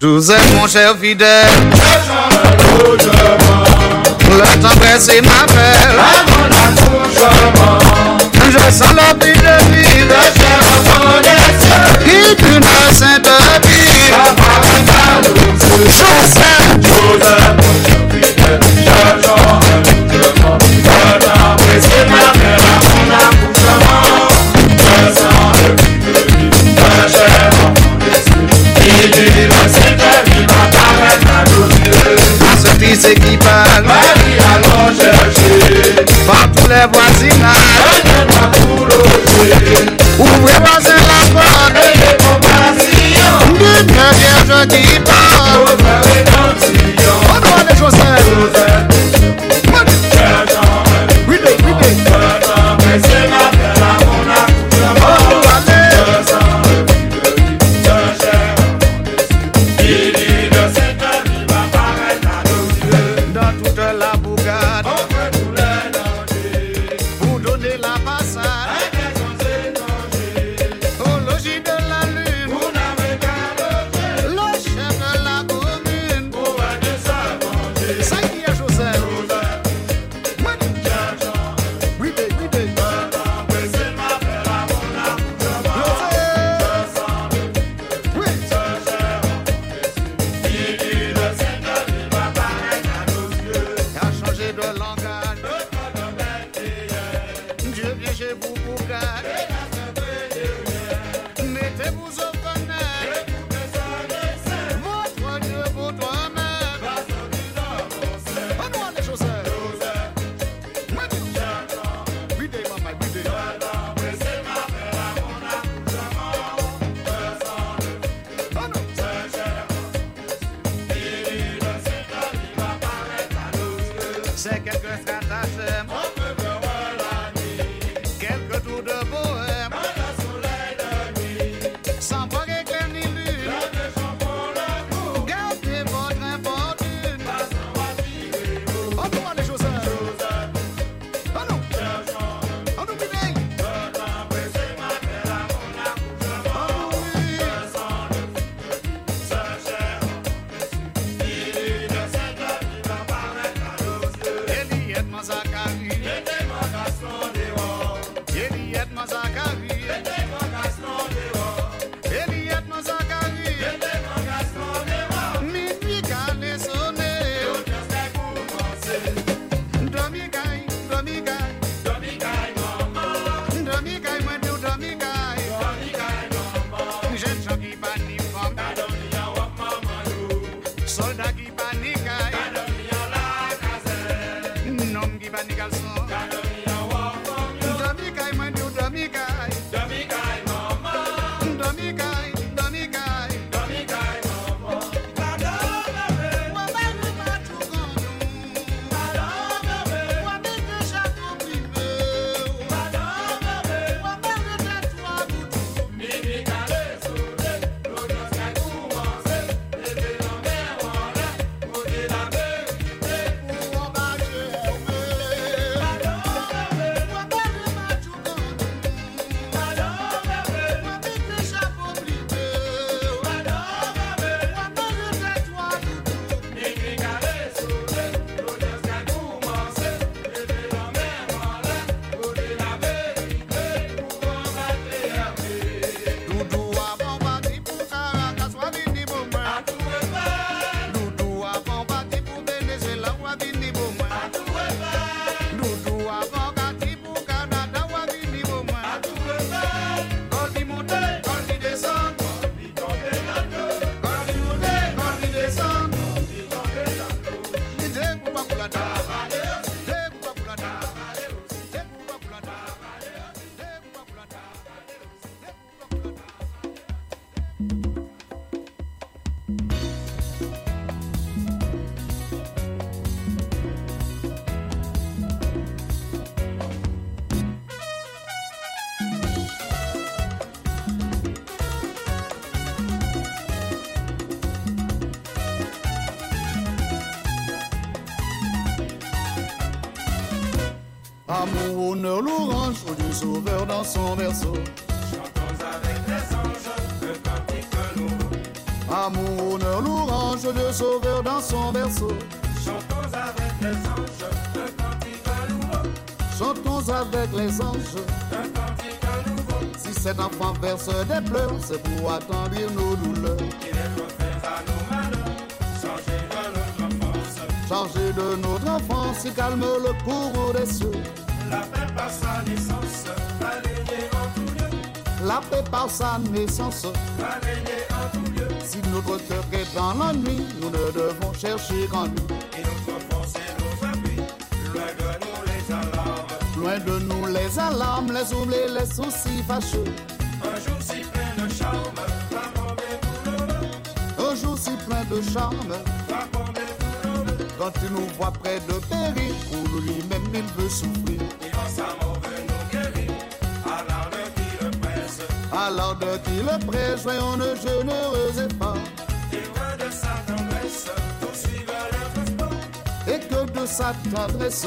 Joseph, mon cher fidèle, le temps pressé m'appelle. Je sens la vie de vivre qui d'une sainte vie. Joseph, Joseph. le voisinage. Ouvrez voisin la porte. D'une vierge qui parle. dans son berceau. Chantons avec les anges le cantique nouveau. Amour, honneur, l'orange de sauveur dans son berceau. Chantons avec les anges le cantique nouveau. Chantons avec les anges le cantique nouveau. Si cet enfant verse des pleurs, c'est pour attendrir nos douleurs. Il est à nos malheurs, changer de notre enfance. Changer de notre enfance, il calme le cours des cieux. La paix passe à la paix par sa naissance. Si notre cœur est dans la nuit, nous ne devons chercher en nous. Et notre force et nos appuis, loin de nous les alarmes. Loin de nous les alarmes, les oublés, les soucis fâcheux. Un jour si plein de charme, Un jour si plein de charme, tomber Quand il nous voit près de périr, pour lui-même il veut souffrir. regarde, qu'il prêche, on ne généreuse pas. Et que de sa tendresse, tout suive à Et que de sa tendresse,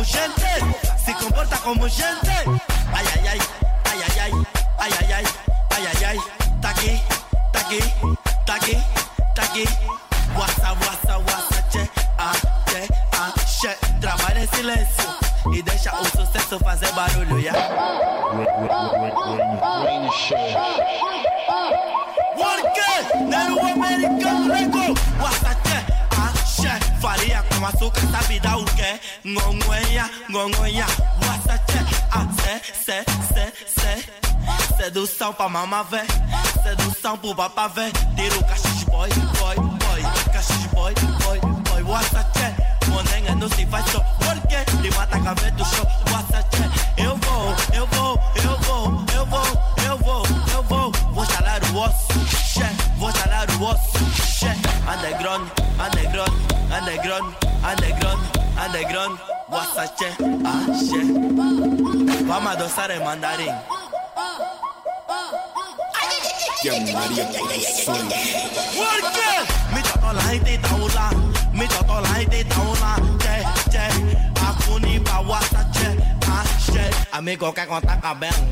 motion mamavê. Sedução pro papavê. Tá levantar cabelo.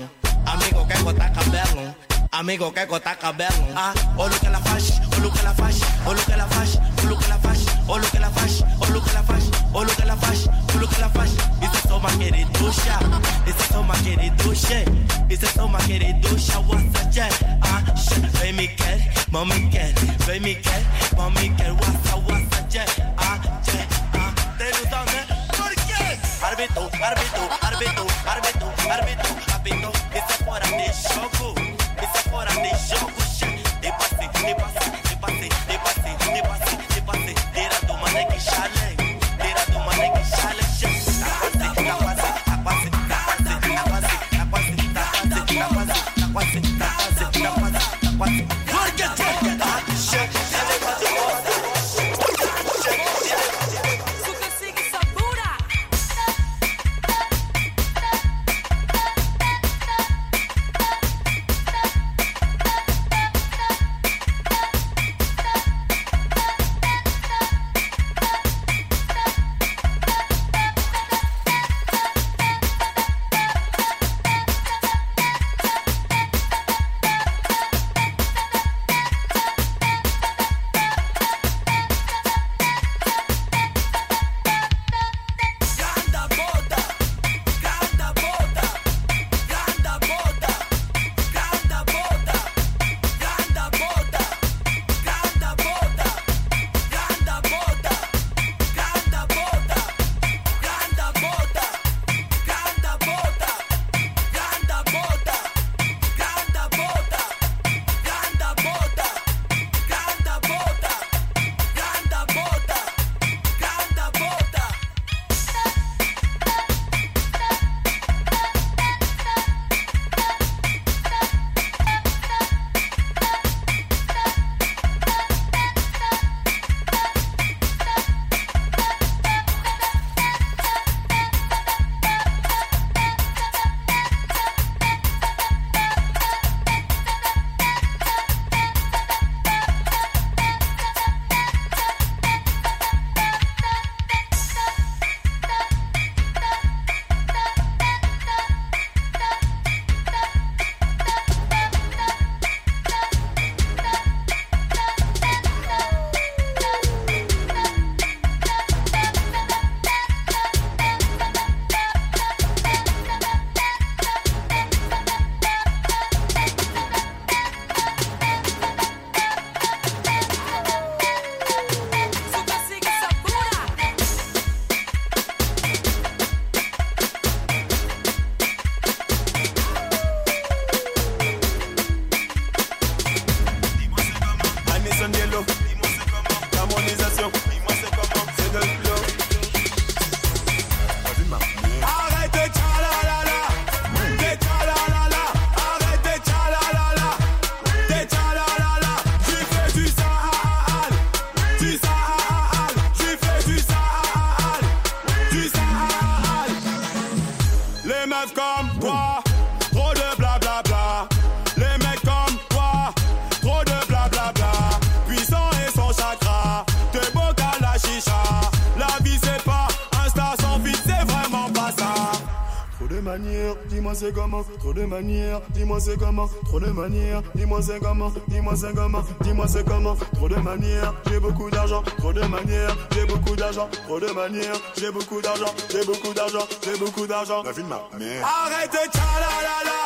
Dis-moi c'est comment, trop de manières, dis-moi c'est comment, dis-moi c'est comment, dis-moi c'est comment, trop de manières, j'ai beaucoup d'argent, trop de manières, j'ai beaucoup d'argent, trop de manières, j'ai beaucoup d'argent, j'ai beaucoup d'argent, j'ai beaucoup d'argent. La vie de ma mère. Arrête de tchalalala,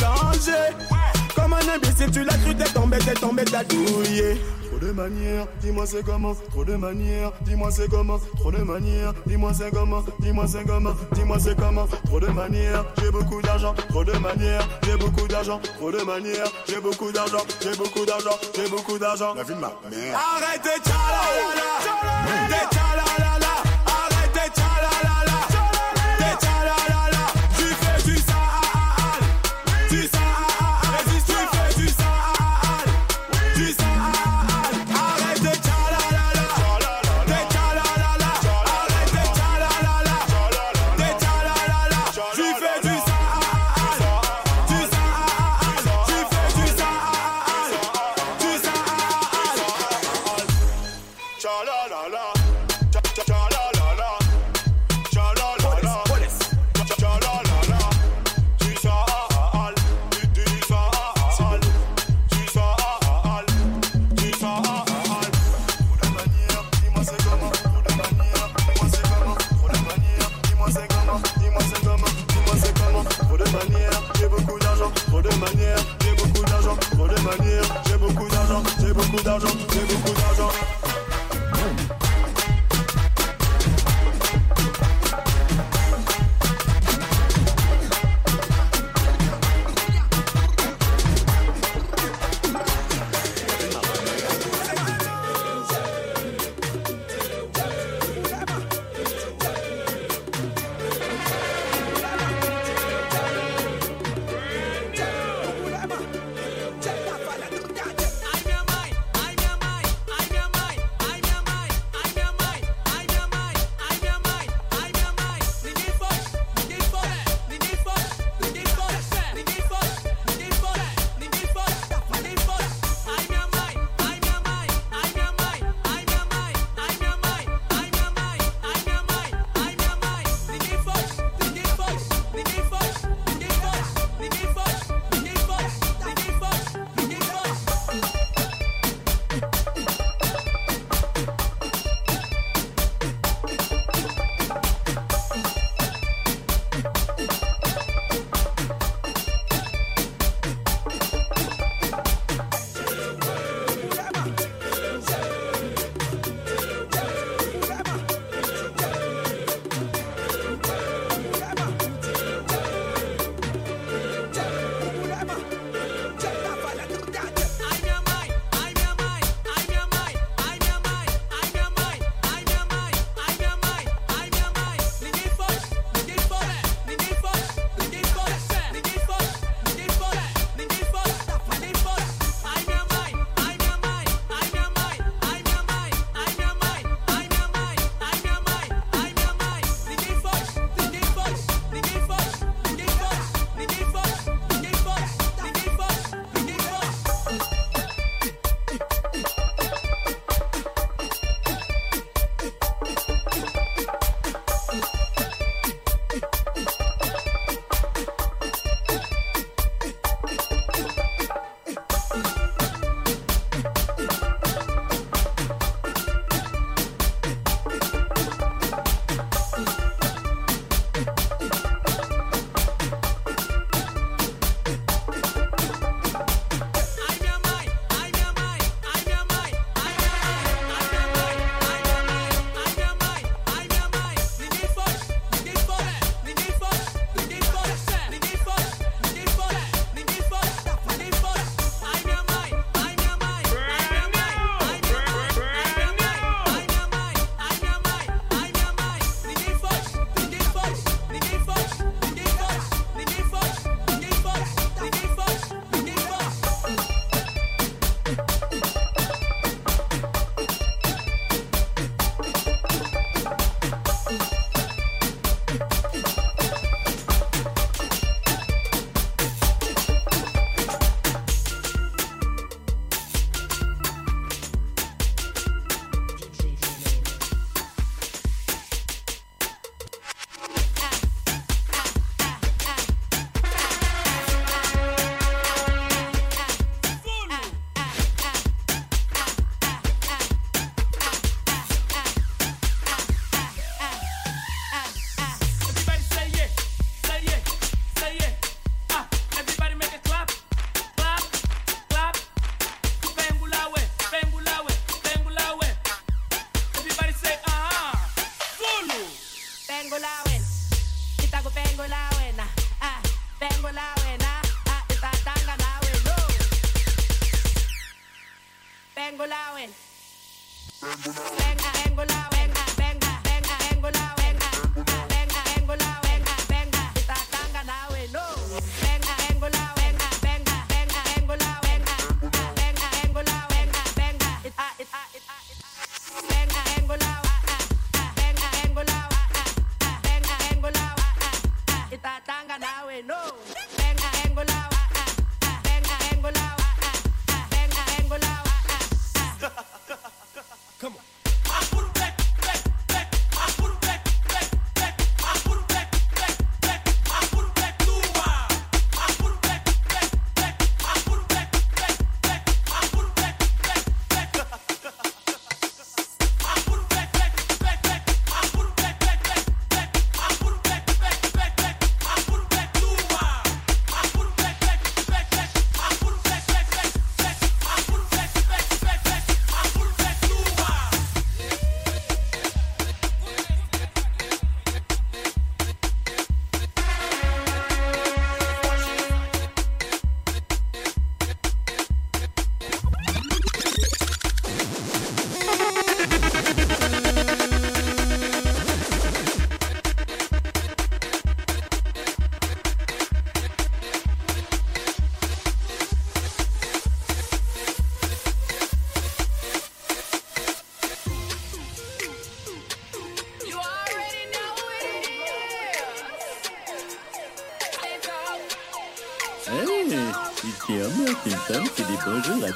changer. Comme un imbécile, tu l'as cru, t'es tombé, t'es tombé, t'as douillé. Trop de manières, dis-moi c'est comment, trop de manières, dis-moi c'est comment, trop de manières, dis-moi c'est comment, dis-moi c'est comment, dis-moi c'est comment, trop de manières, j'ai beaucoup d'argent, trop de manières, j'ai beaucoup d'argent, trop de manières, j'ai beaucoup d'argent, j'ai beaucoup d'argent, j'ai beaucoup d'argent. La vie de ma mère. Arrête de tchalalala, de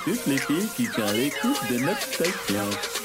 toutes les filles qui sont à l'écoute de notre station.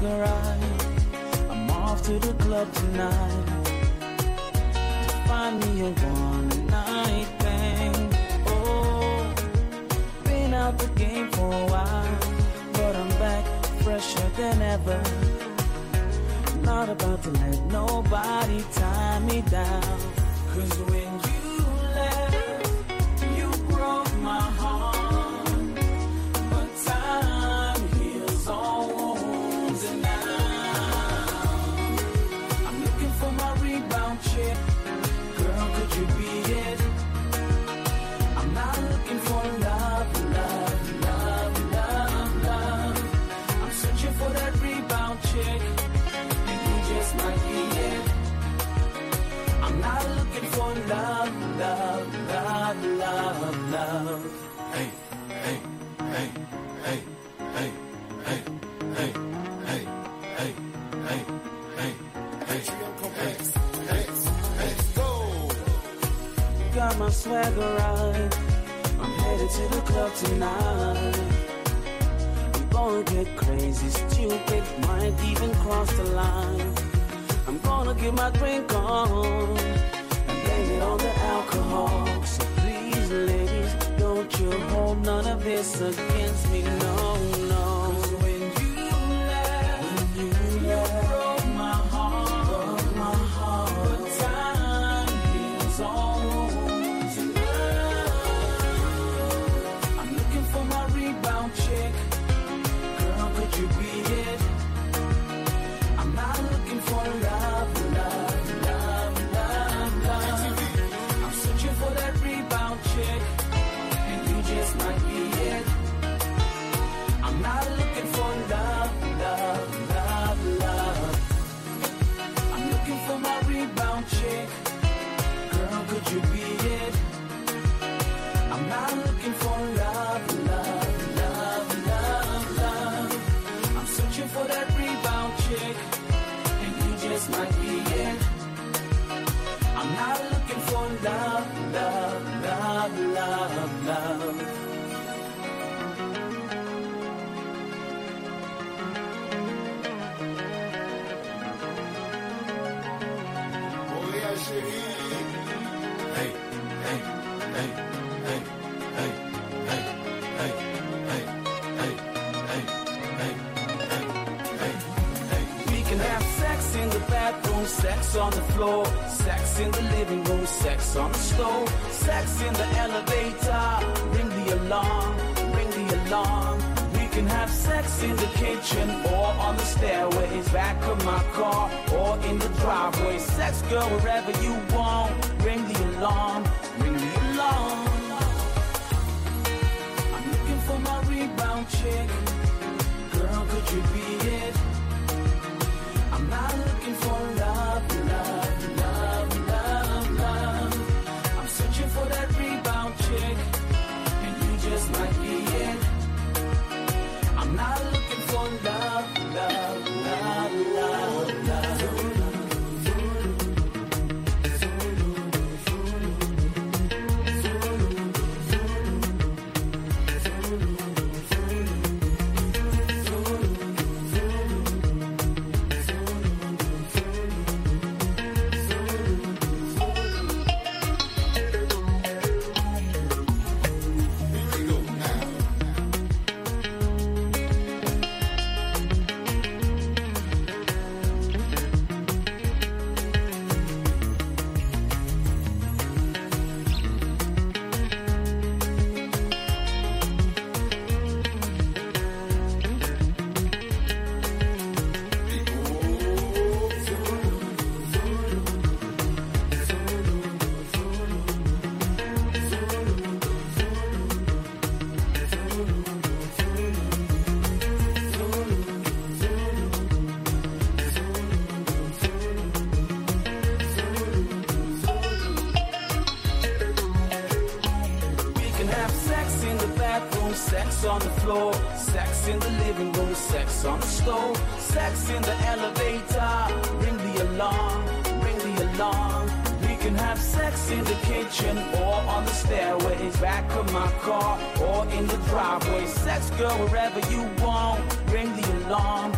I'm off to the club tonight. Yes, girl, wherever you want, ring the alarm.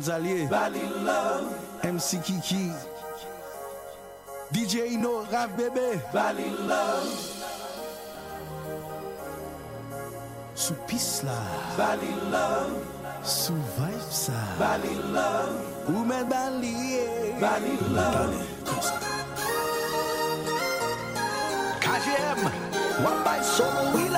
Gonzalez, MC Kiki, DJ Ino, Rav Bebe, Sou pis la, sou vibe sa, ou men baliye, KGM, wapay sou wii.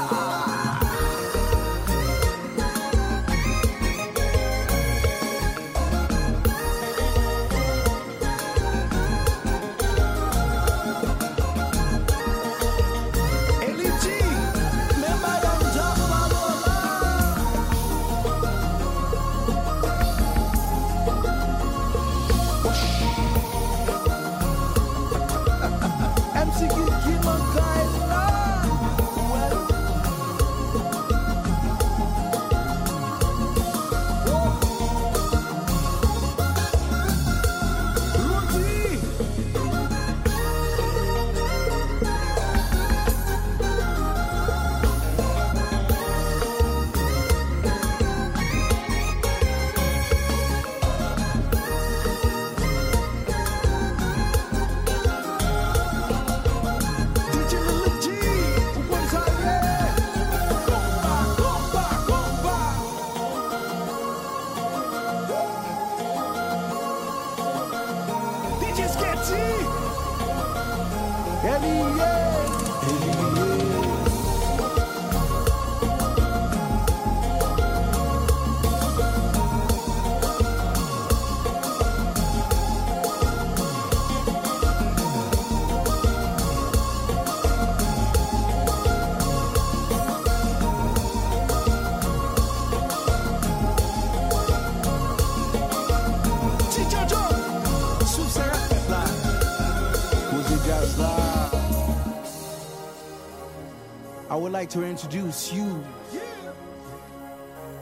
To introduce you,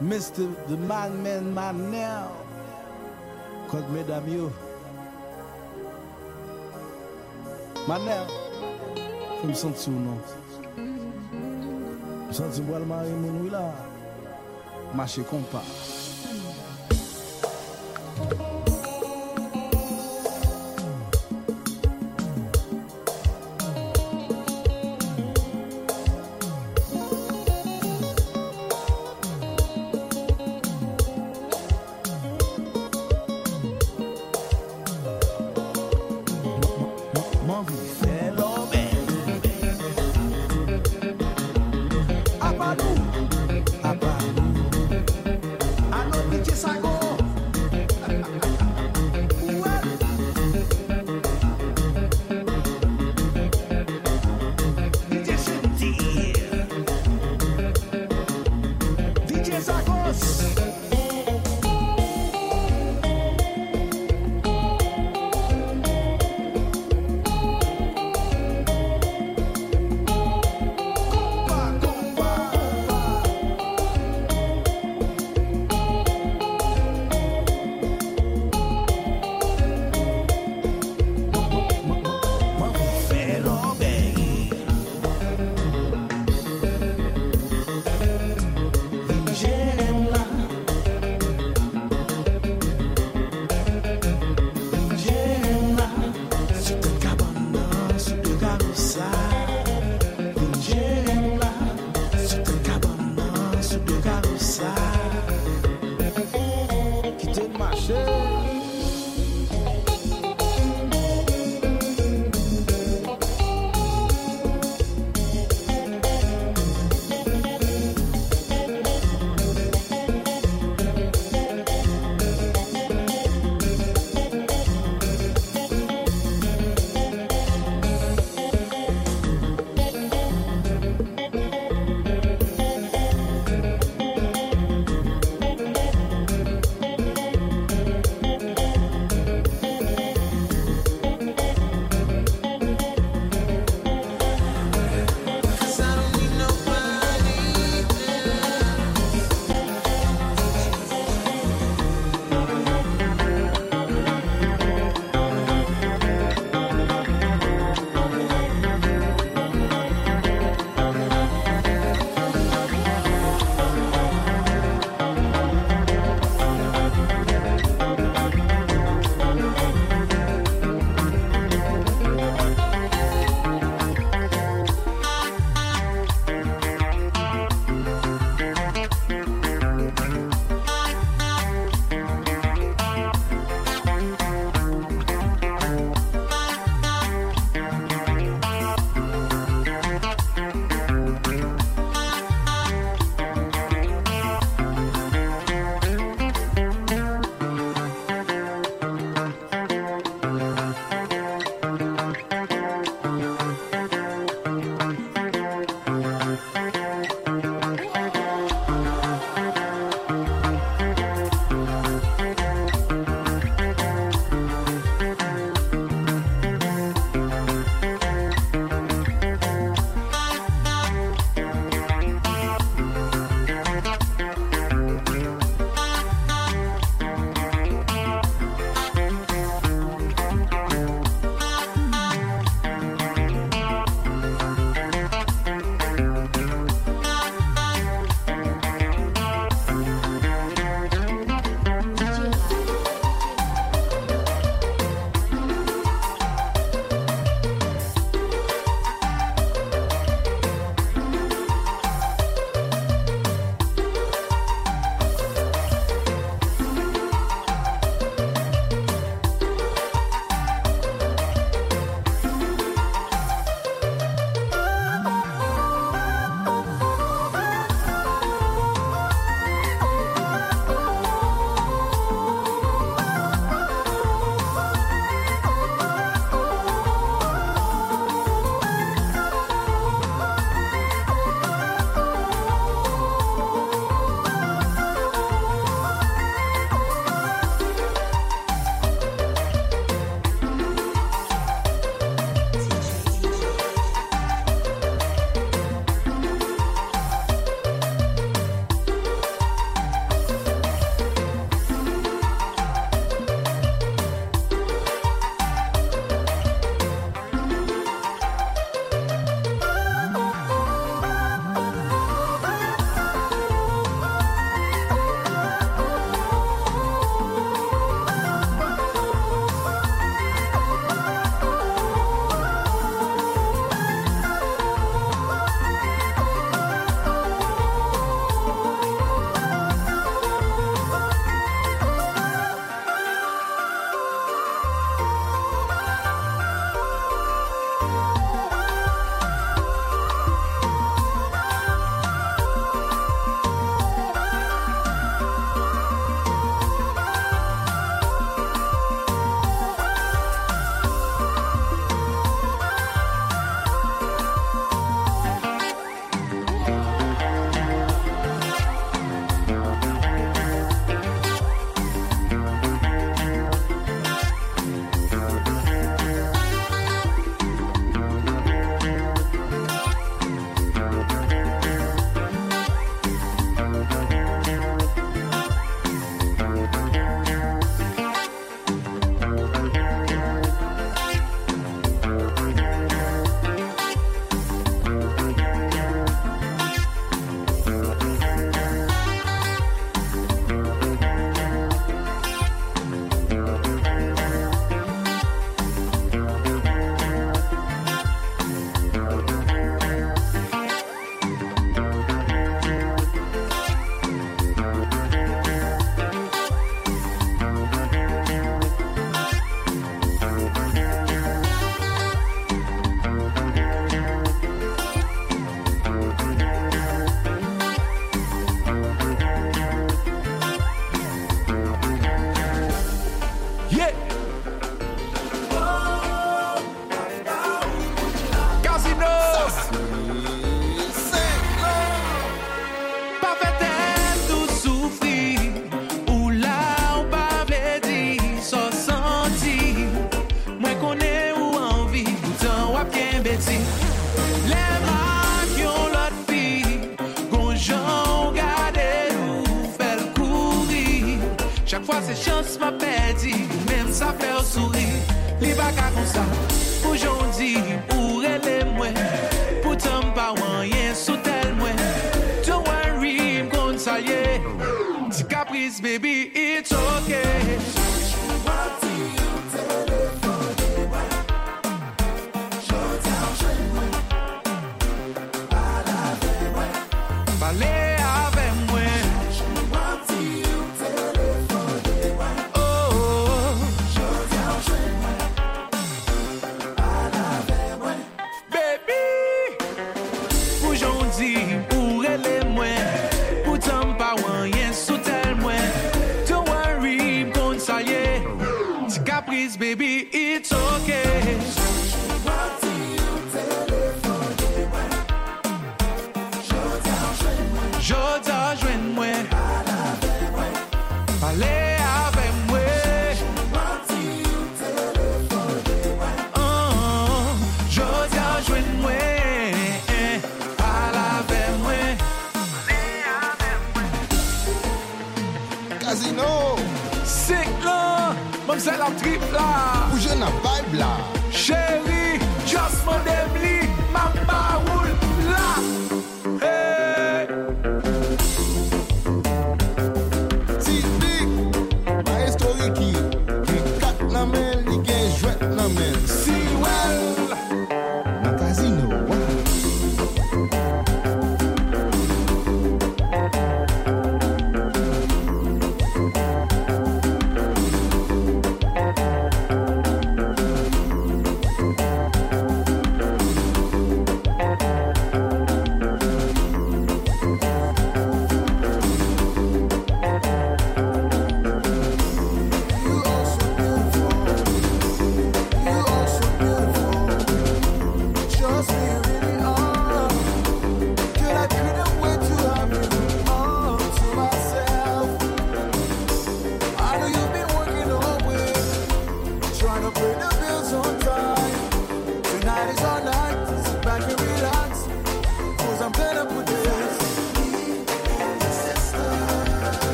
Mr. the Man Man Man now. Cause mesdames yo. Manel, je me sens sous non. Je me sens mari mon. Marcher compas.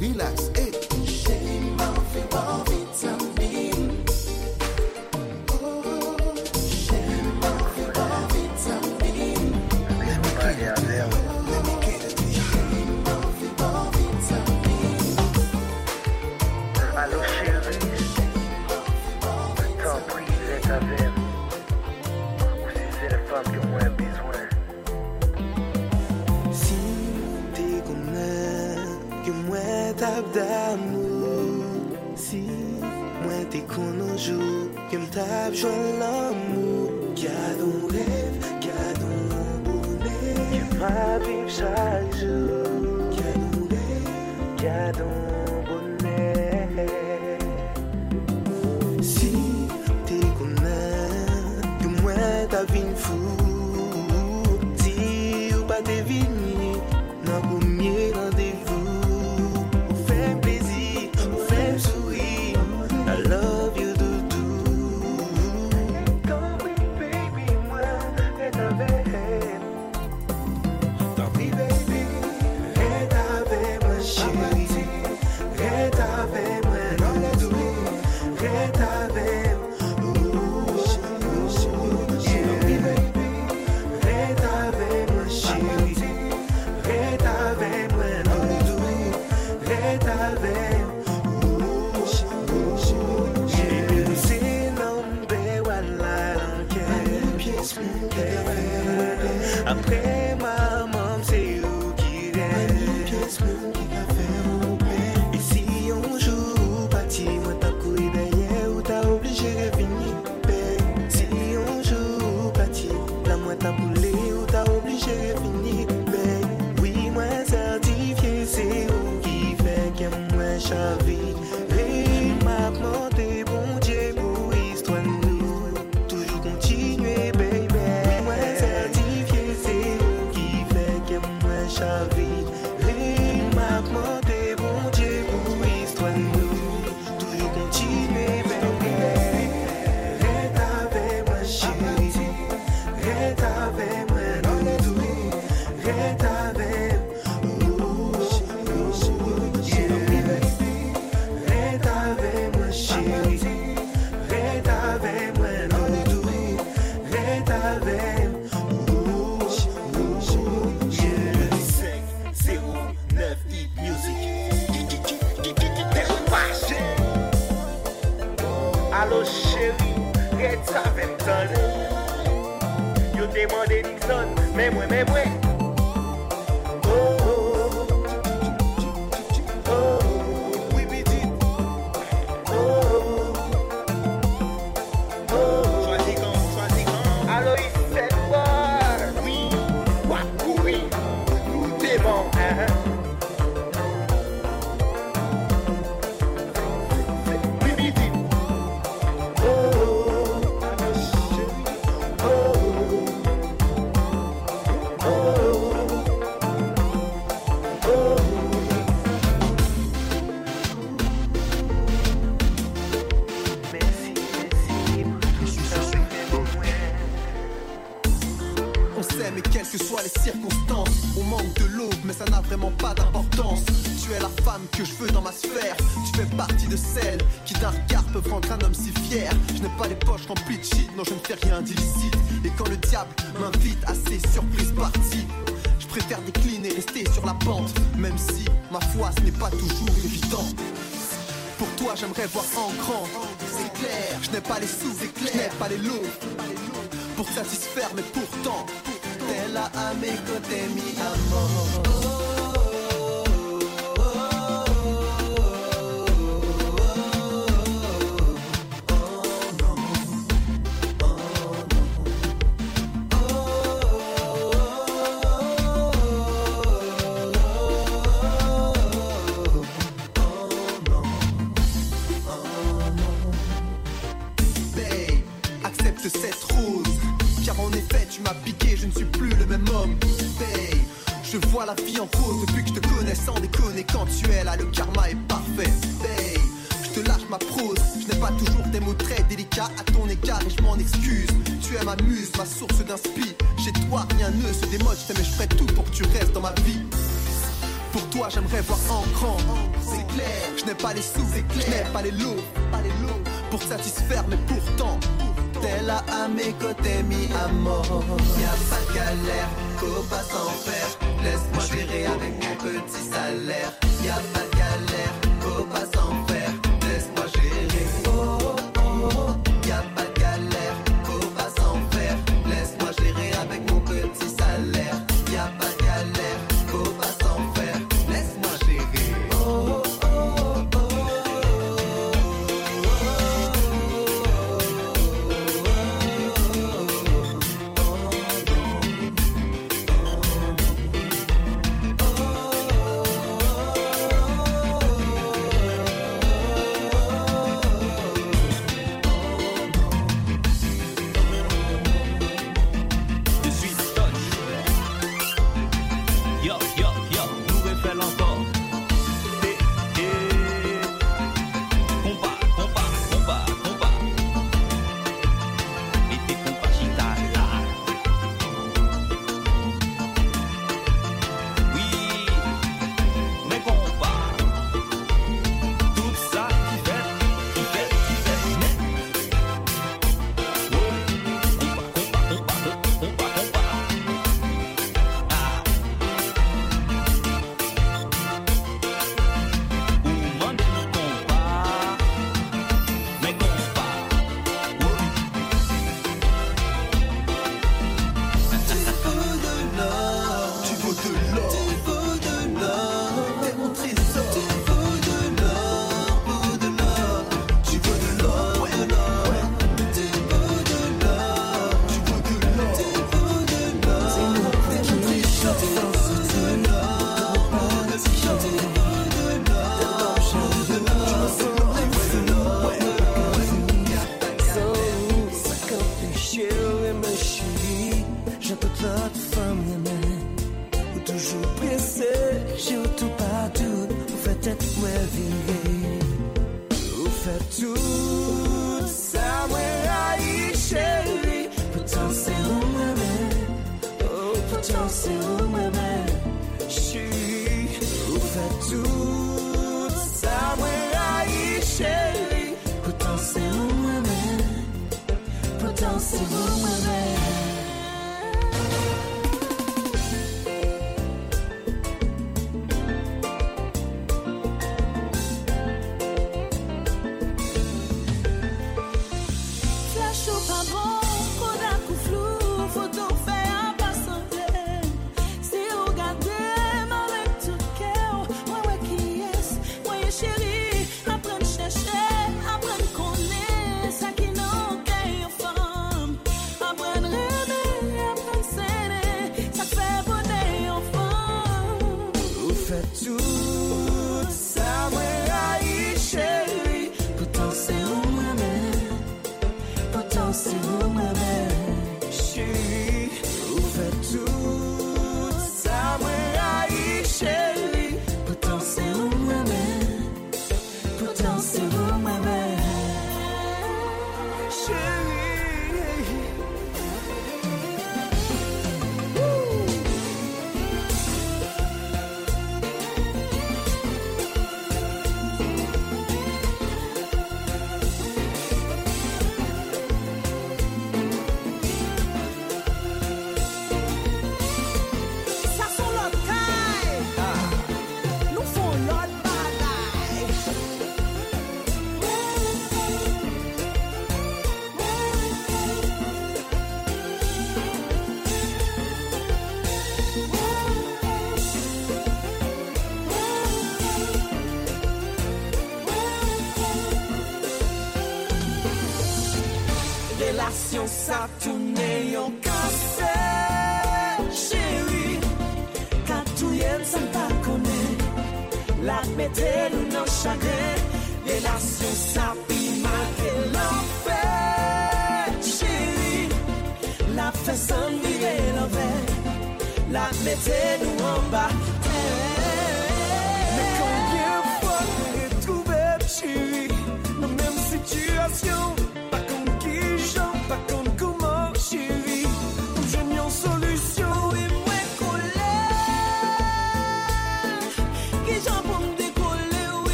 Relax, eh?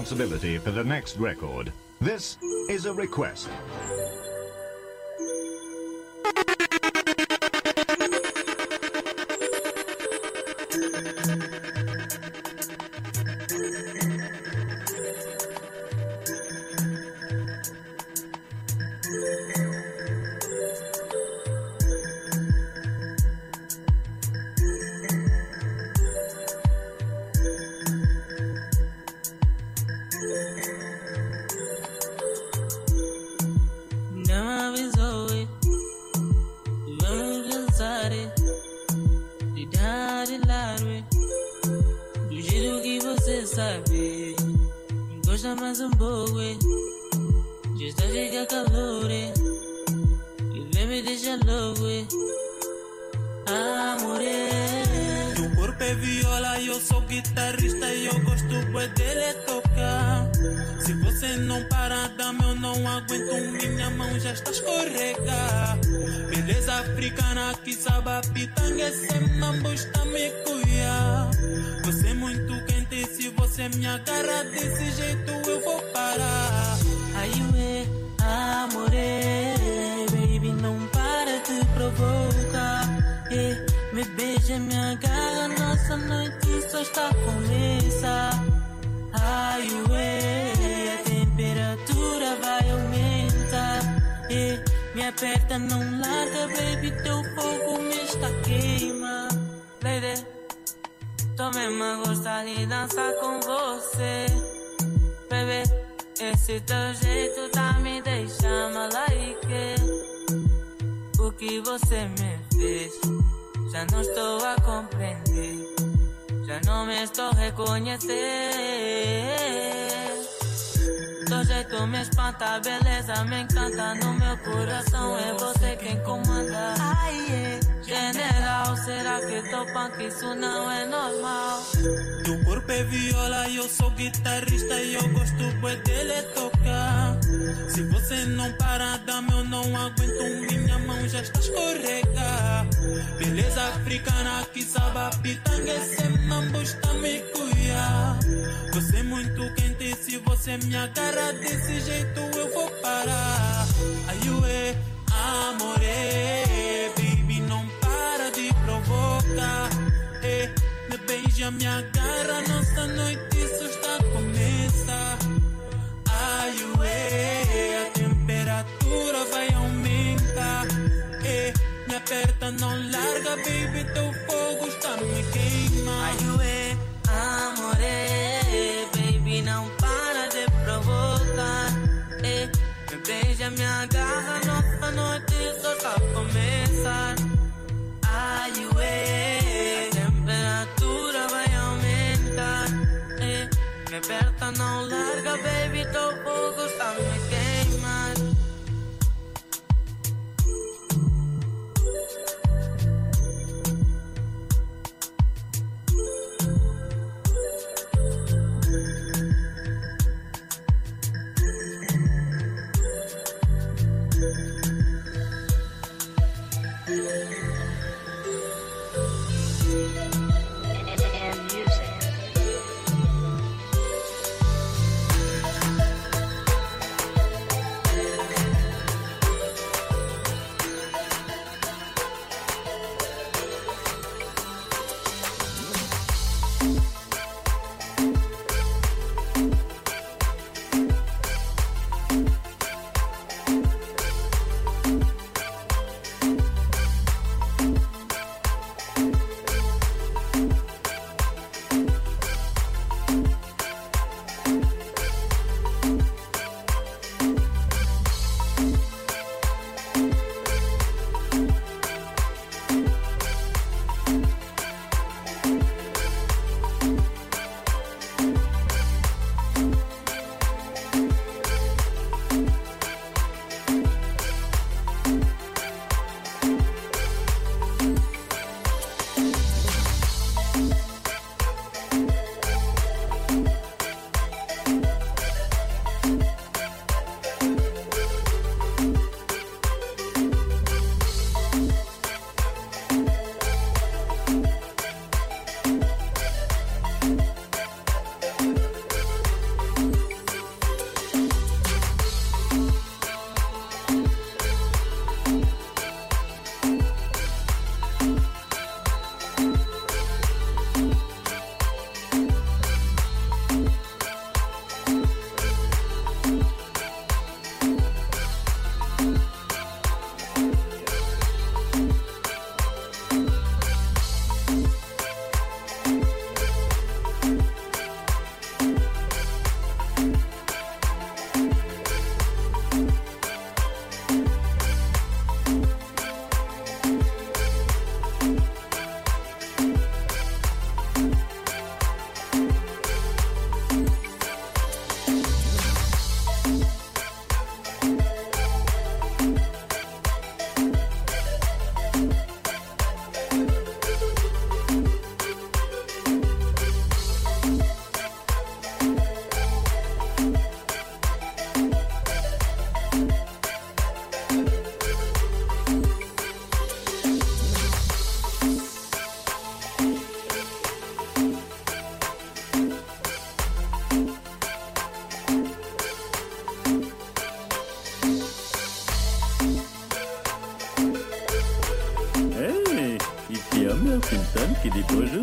Responsibility for the next record. This is a request.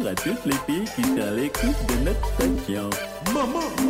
à toutes les filles qui sont à l'écoute de notre station. Maman!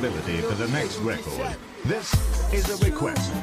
responsibility for the next record. This is a request.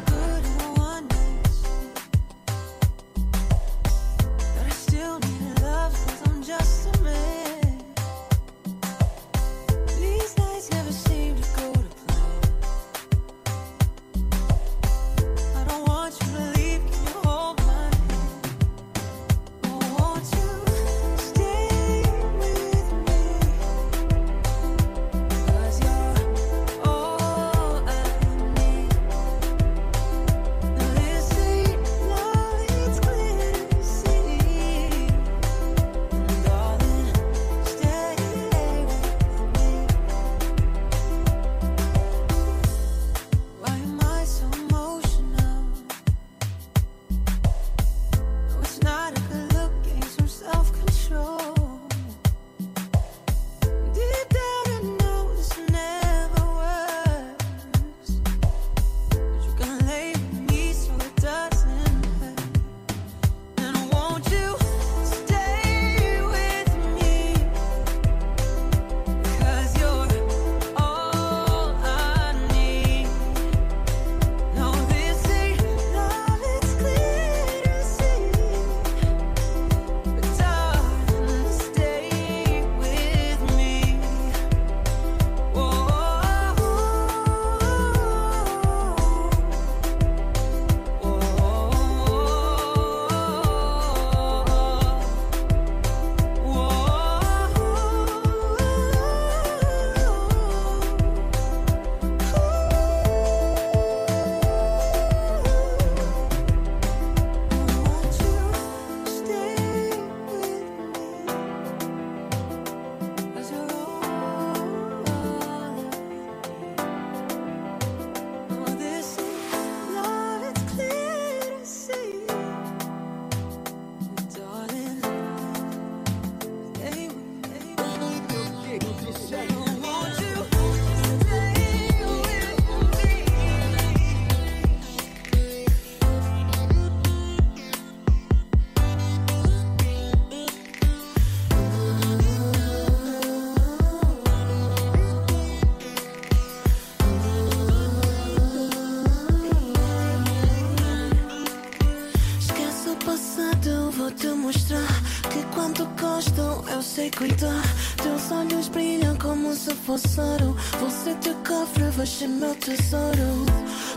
avançaram. Você te cofre, vai ser meu tesouro.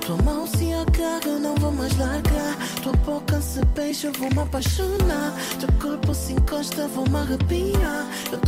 Tua mão se agarra, não vou mais largar. Tua boca se beija, vou me apaixonar. Teu corpo se encosta, vou me arrepiar. Eu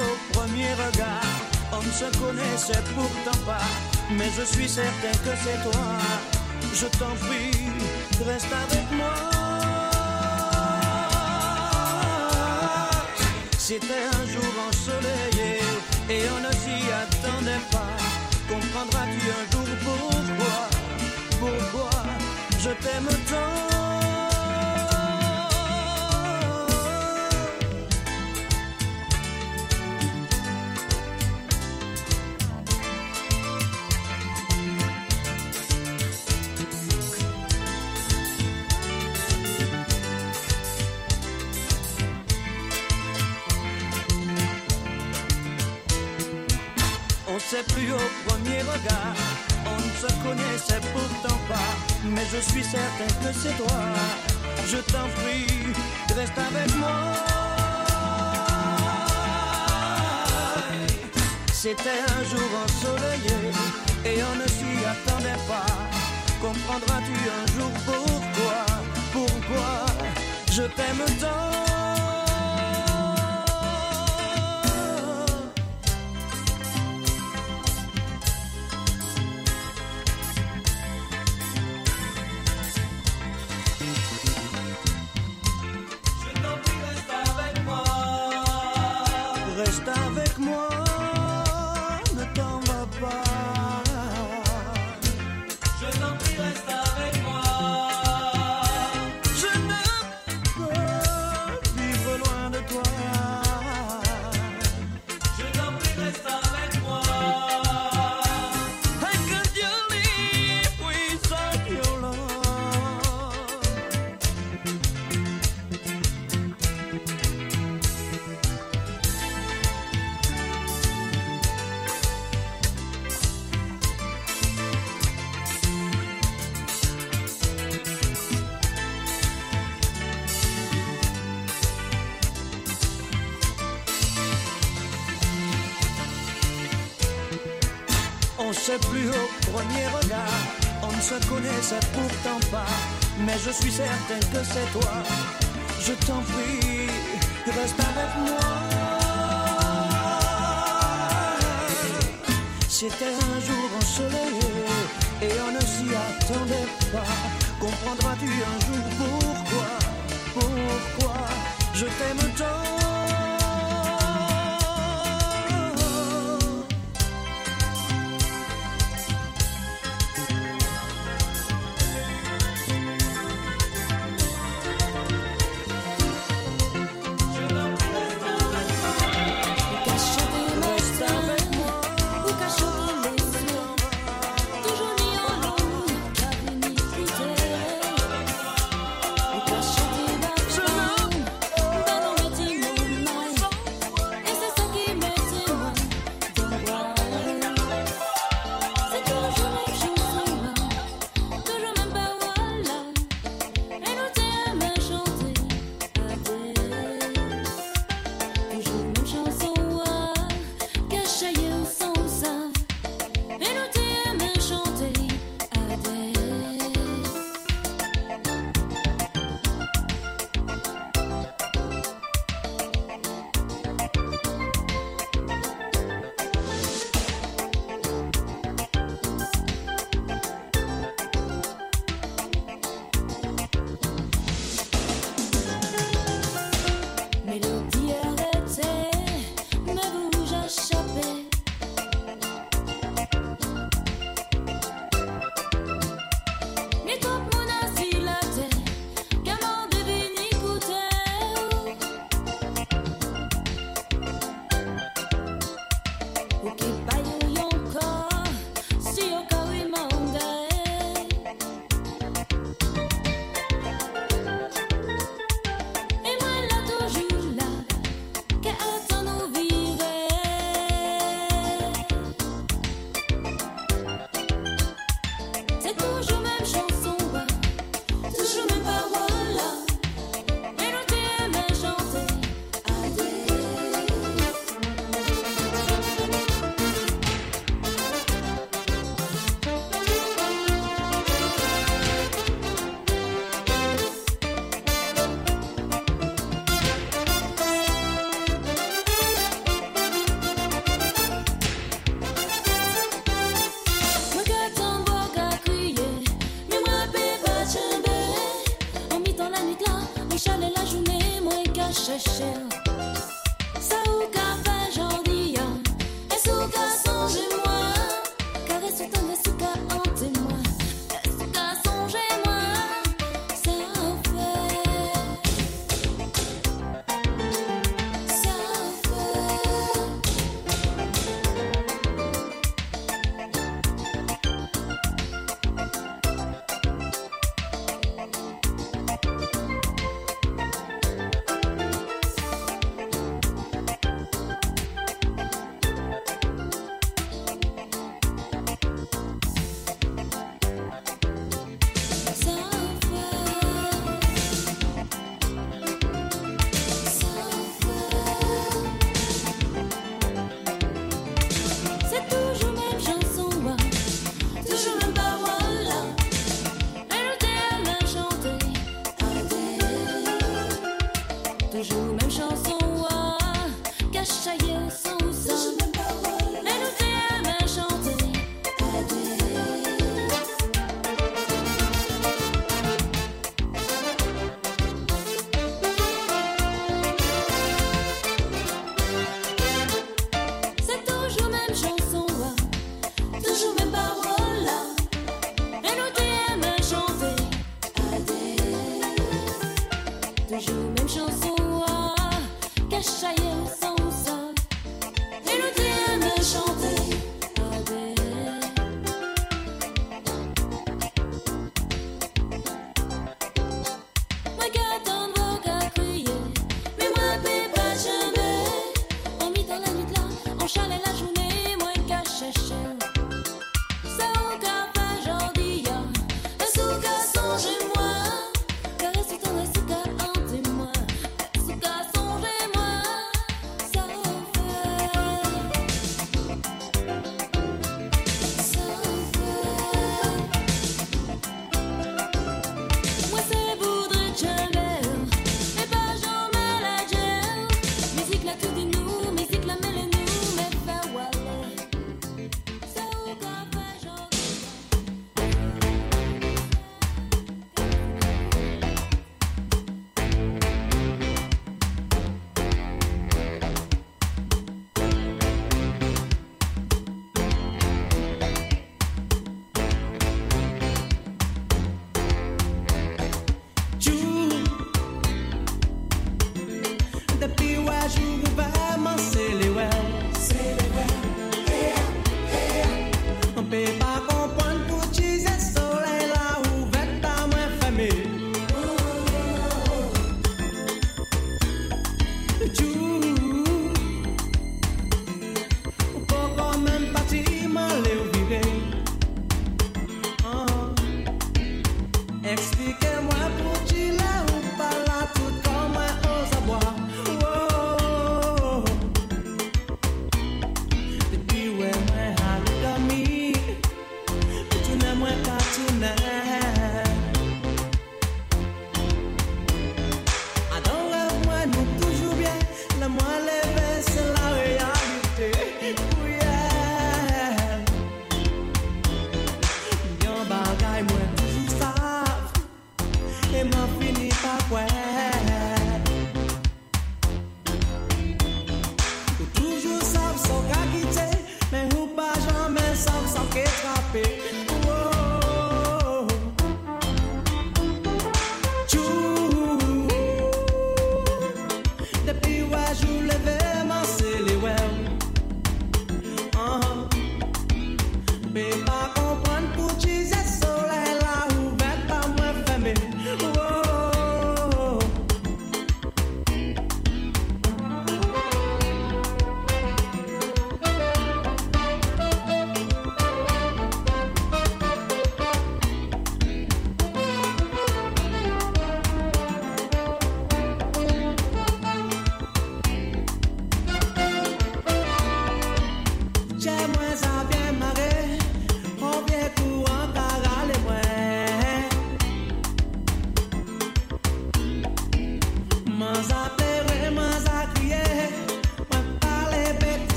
au premier regard. On ne se connaissait pourtant pas, mais je suis certain que c'est toi. Je t'en prie, reste avec moi. C'était un jour ensoleillé et on ne s'y attendait pas. Comprendras-tu un jour pourquoi, pourquoi je t'aime tant? Mais je suis certain que c'est toi. Je t'en prie, reste avec moi. C'était un jour ensoleillé et on ne s'y attendait pas. Comprendras-tu un jour pourquoi, pourquoi je t'aime tant? Mais je suis certain que c'est toi. Je t'en prie, reste avec moi. C'était un jour ensoleillé et on ne s'y attendait pas. Comprendras-tu un jour pourquoi, pourquoi je t'aime tant?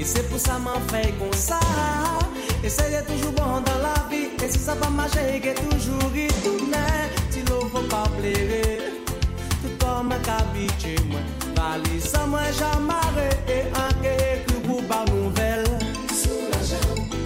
E se pou sa man fey kon sa Eseye toujou bon dan la vi E se sa pa mache ke toujou ritounen Ti lo pou pa plere Tout an mwen kabitye mwen Vali sa mwen jamare E anke e kribou ba nouvel Sou la jan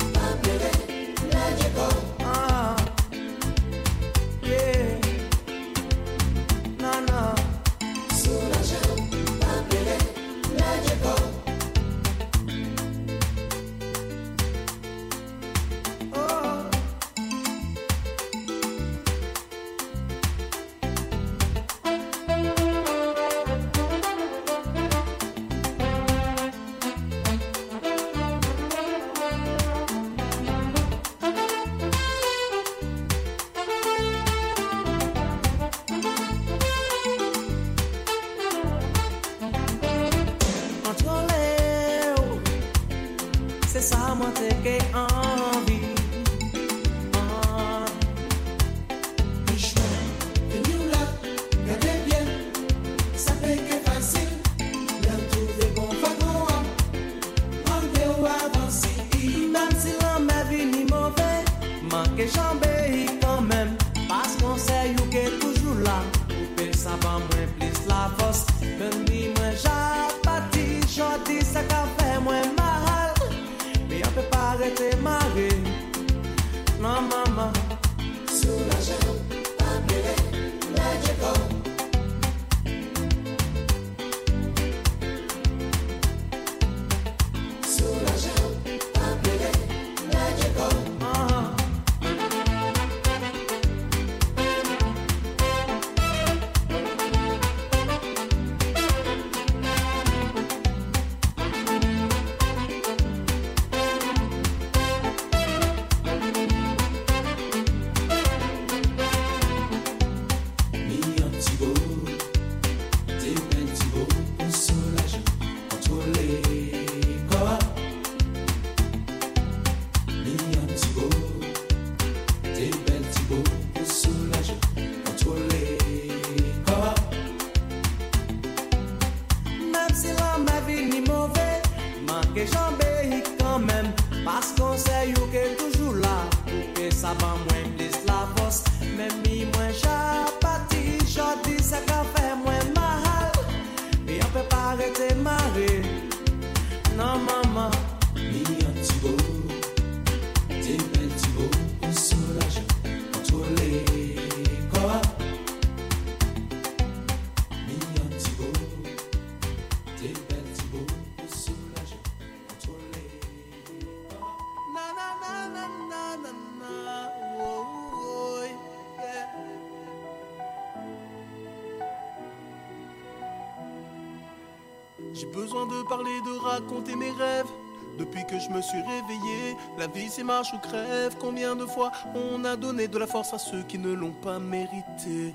raconter mes rêves. Depuis que je me suis réveillé, la vie c'est marche ou crève. Combien de fois on a donné de la force à ceux qui ne l'ont pas mérité?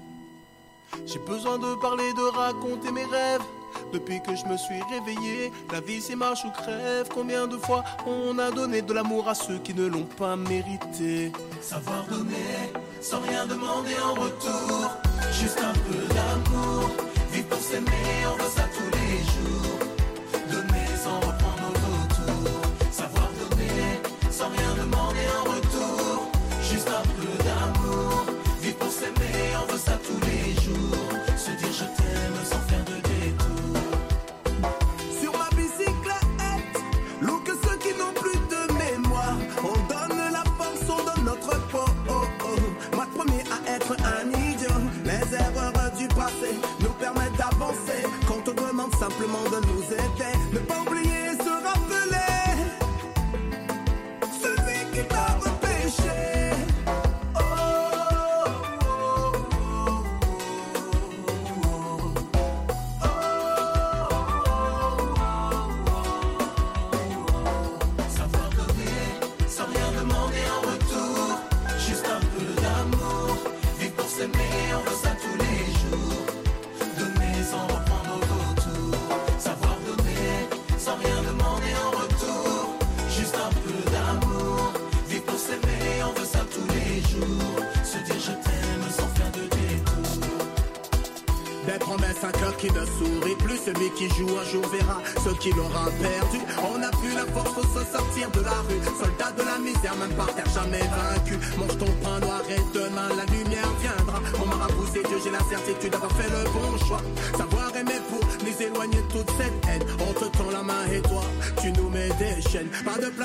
J'ai besoin de parler, de raconter mes rêves. Depuis que je me suis réveillé, la vie c'est marche ou crève. Combien de fois on a donné de l'amour à ceux qui ne l'ont pas mérité? Savoir donner sans rien demander en retour, juste un peu d'amour. Vivre pour s'aimer en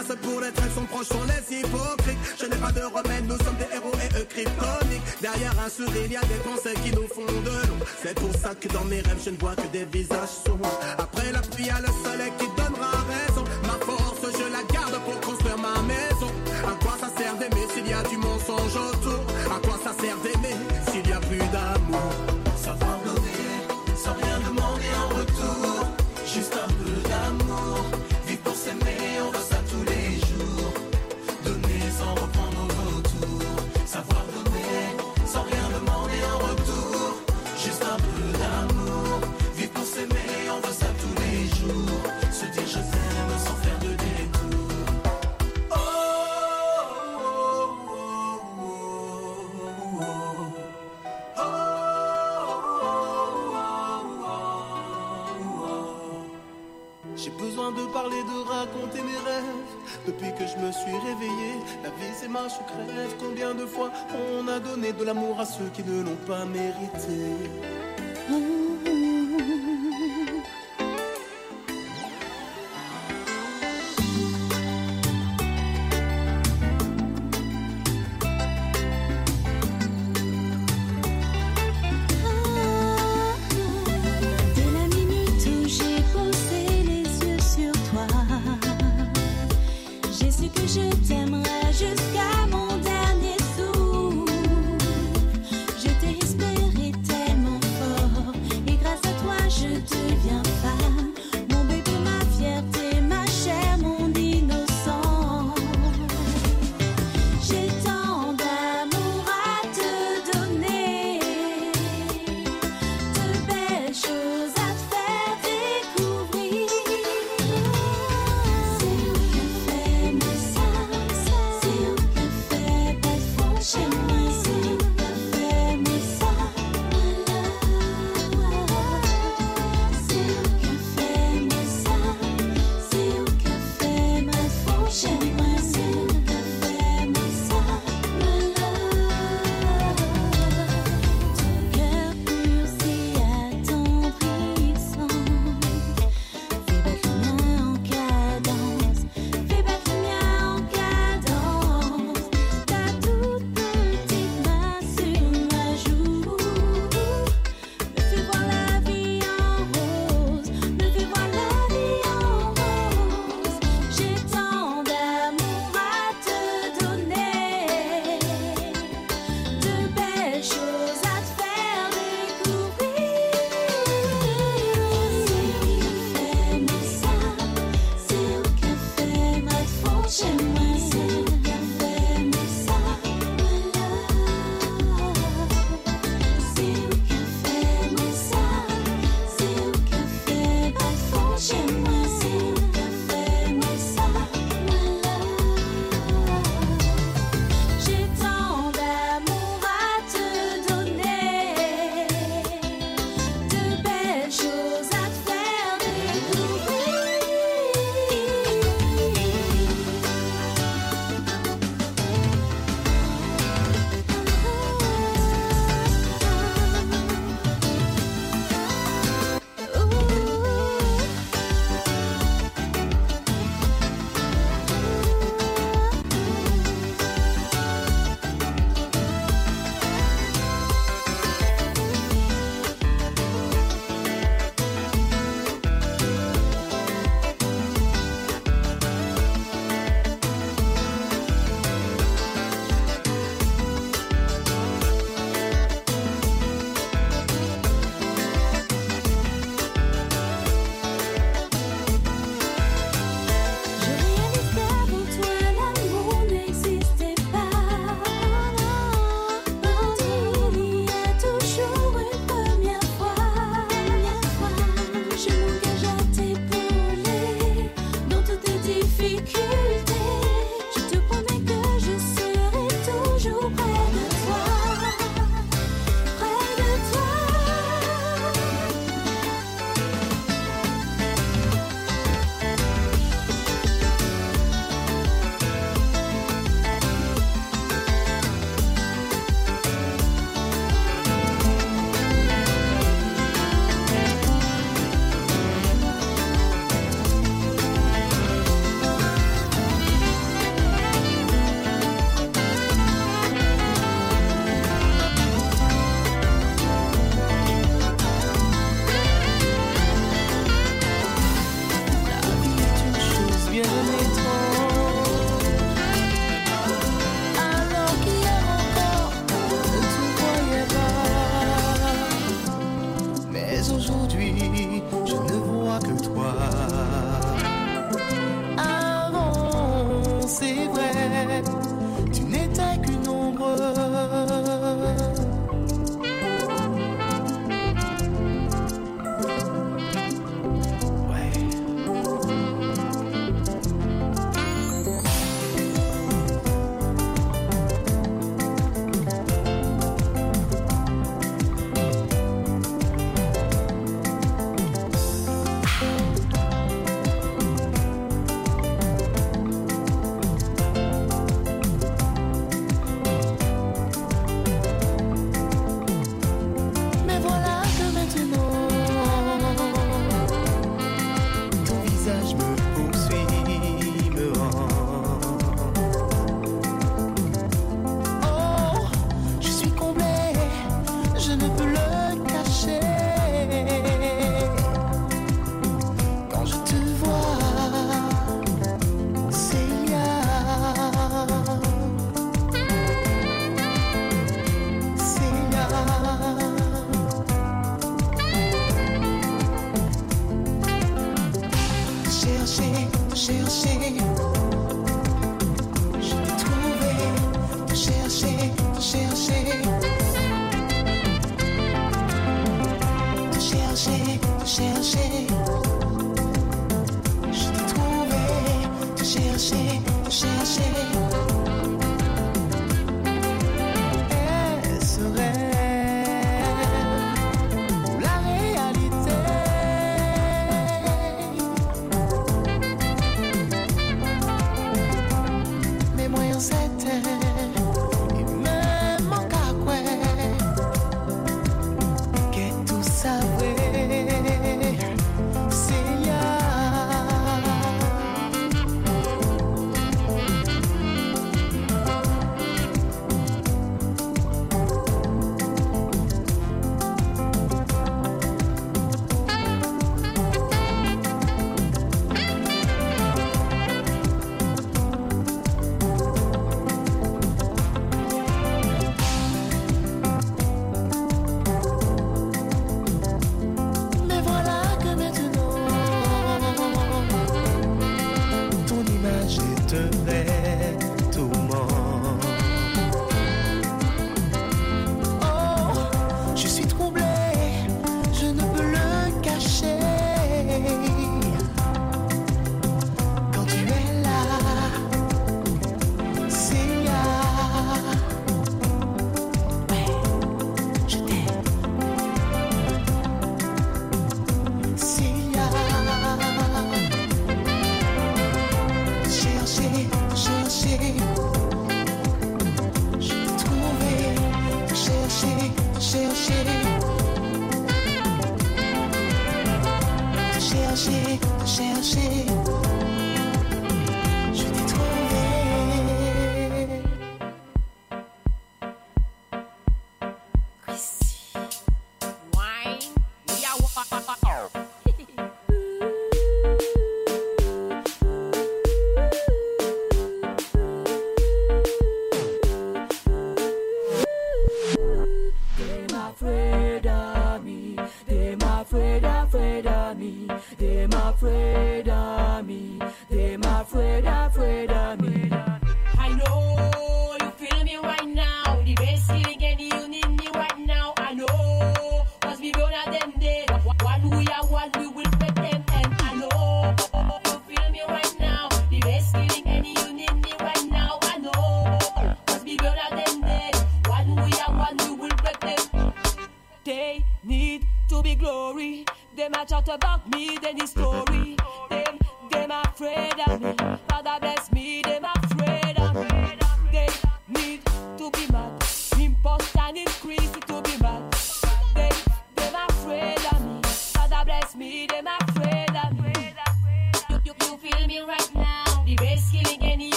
pincettes pour les traits sont proches, sont les hypocrites. Je n'ai pas de remède, nous sommes des héros et eux kryptoniques. Derrière un sourire, il y a des pensées qui nous font de l'eau. C'est pour ça que dans mes rêves, je ne vois que des visages sourds. Après la pluie, il y a le soleil qui donnera raison.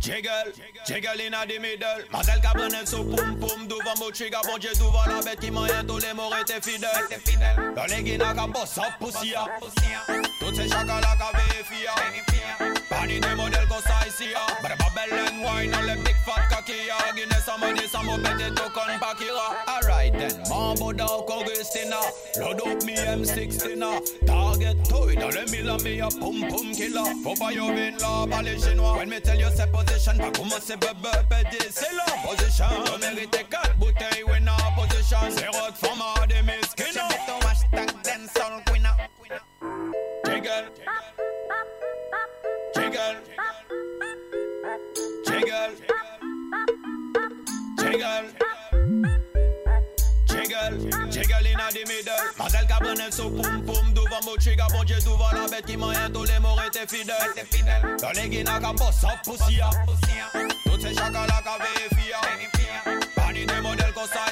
Jiggle, jiggle in a di middle. Mazel ka brenen sou poum poum. Douvan mou chiga bonje douvan la bet ki manyen Tou le mou rete fidel Yon e gina ka boss up poussiya Tout se chaka la ka vefiya money, them model go size here. But a bubble and wine, all them big fat cocky ya. Give me some money, some more better to come back here. Alright then, Mambo Dog Augustina. Load up me M16. Target toy, all them mill me a pum pum killer. For by your in law, Palestinois. When me tell you say position, pas comme c'est bebe pédé, c'est la position. Le mérite 4 bouteilles, when a position. C'est rot format des miss. Bagel ka brenel sou poum poum Douvan mouchi bonje douvan la bet Ki man yon fidel Yon gina ka bosap pousiya Tout se chakala ka vefiya Pani de model kosa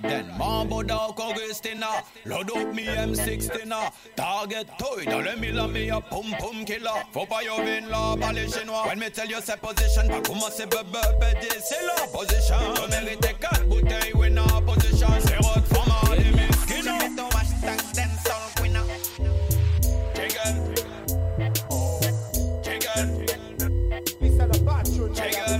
Then, Mambo Dog Augustina, load up me M16 ah. Target toy dans le mille me a pum pum killer. Faut pas y ouvrir là, pas les chinois. When me tell you say position, pas commencer bebe pédé, c'est la position. On mérite 4 bouteilles, win a position. C'est rock format, les miskina. Jiggle. Jiggle. Listen a bad tune, Jiggle. Listen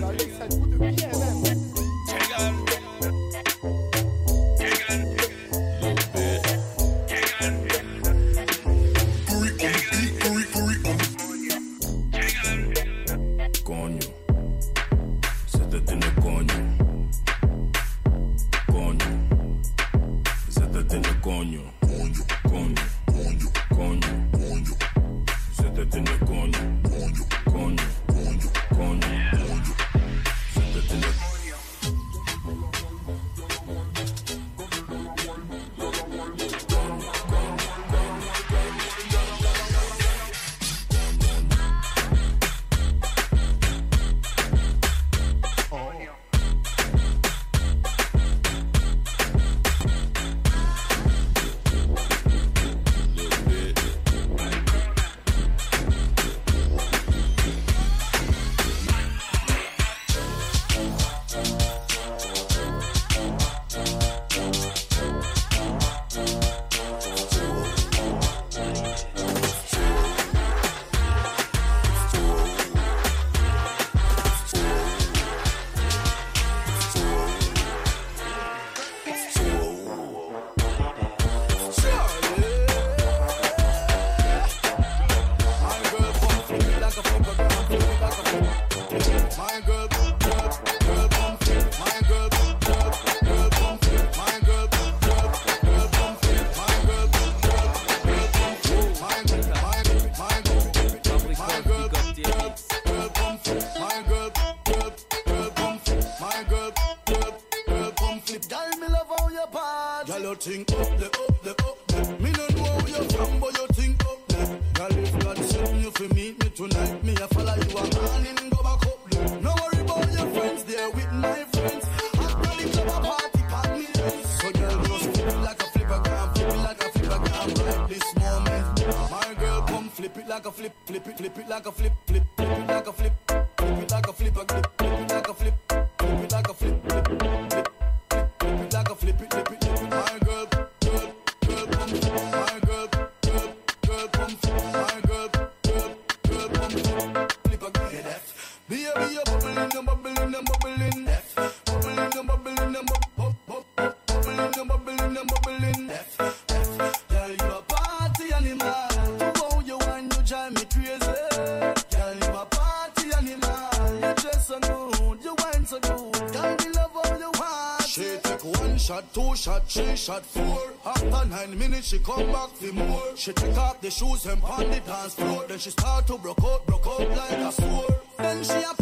shot, four. After nine minutes, she come back for more. She take off the shoes and on the dance floor. Then she start to broke out, broke out like a sword. Then she approach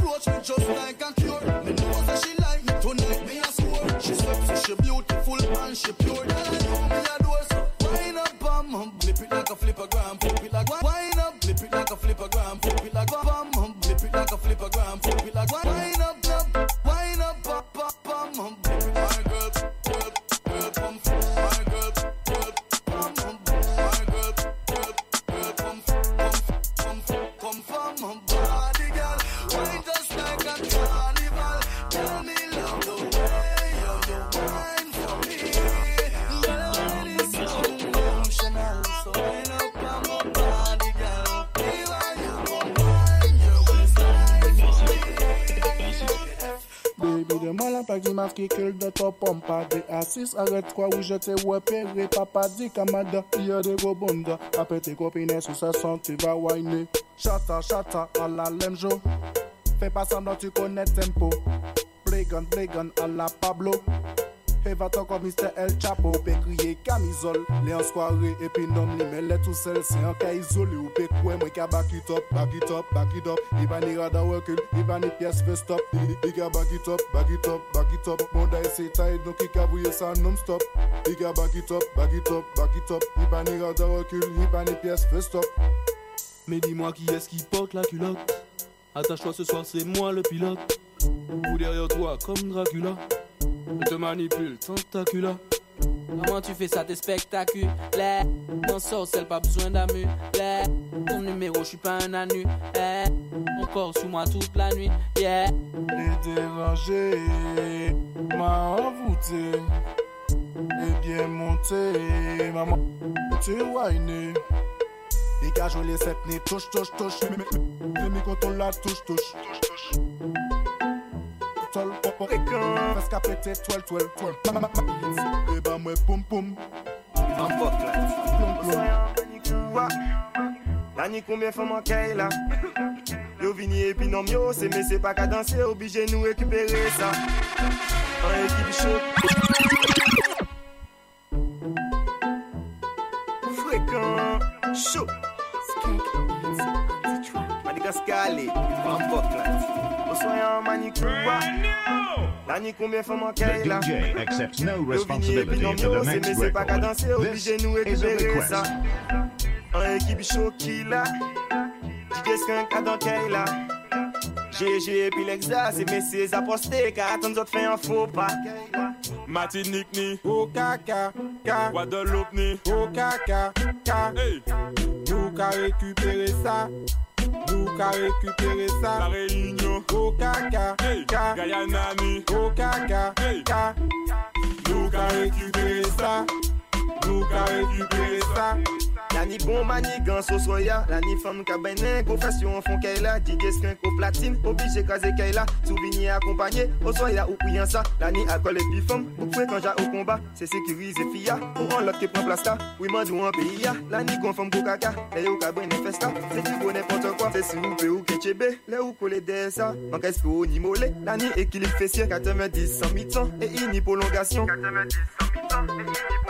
arrête quoi où je t'ai repéré. Papa dit Kamada, il y a des gros bondes Après tes copines sous sa santé va whiner. Chata chata à la lemjo Fais pas semblant tu connais tempo. Playgun, playgun à la Pablo et va t'en comme Mr. El Chapo Peut crier camisole. Les en soirée et puis non li Mais les tout seul c'est un cas isolé. Ou peut quoi moi qu'à back it up Back it up, back it up. Il va ni radar recul Il va ni pièce fait stop. Il qu'à back it up, back it up, back it up. C'est taille donc il qu'à bouiller ça non stop. Il qu'à back it up, back it up, back it up. Il va ni radar recul Il va ni pièce fait stop. Mais dis-moi qui est-ce qui porte la culotte? Attache-toi ce soir, c'est moi le pilote. Ou derrière toi, comme Dracula. Je te manipule, tentacula. Comment tu fais ça, t'es spectaculaire. Mon sorcelle, pas besoin d'amu. Ton numéro, je suis pas un anu. Encore sous moi toute la nuit. Yeah. Les dérangés m'a envoûté et bien monté, maman, tu whiné. Les gars, je les sept nez, touche, touche, touche. Mais mais quand on la touche, touche. Pop, pop, Parce qu'à péter, toile, toile, toile. Et bah, moi, poum, poum. En fuck là. Là ni combien en caille là? Yo vini et puis non yo c'est mais c'est pas qu'à danser obligé nous récupérer ça. En équipe chaud Fréquent chaud. Madagascar les en fuck là. Au soyant Là ni combien The caille là? DJ accepts no et responsibility for the c'est next mais c'est pas qu'à record. danser obligé This nous is a récupérer request. ça En équipe qui là DJ Skunk à dans là GG et puis l'exa c'est messieurs apostés. Car attendre autres fait un faux pas. Martinique ni Au caca Ka Guadeloupe ni Au caca Ka Hey. Nous qu'à récupérer ça. Nous qu'à récupérer ça. La Réunion Kano, Okaka, Ka, Gayanami, Okaka, Ka, Luka récupérer ça. Nous qu'à récupérer ça. La ni bon manigance au soya La ni femme cabanin Confession font qu'elle a. DJ Skunk au platine Obligé kaze qu'elle a. Souvenir accompagné Au soya ou priant ça. La ni alcool et puis femme Bouffé quand j'ai au combat. C'est sécurisé fia Pour rendre l'autre qui prend place là. Oui mandou en pays ya. La ni gon femme go caca Les yo cabanin festa C'est du bon n'importe quoi. C'est si ou pe ou ketchebe Les ou collé des ça. En caisse pour ni mollet. La ni équilibre fessier. 90 100 mi-temps Et ini prolongation 90 100 mi-temps Et ini prolongation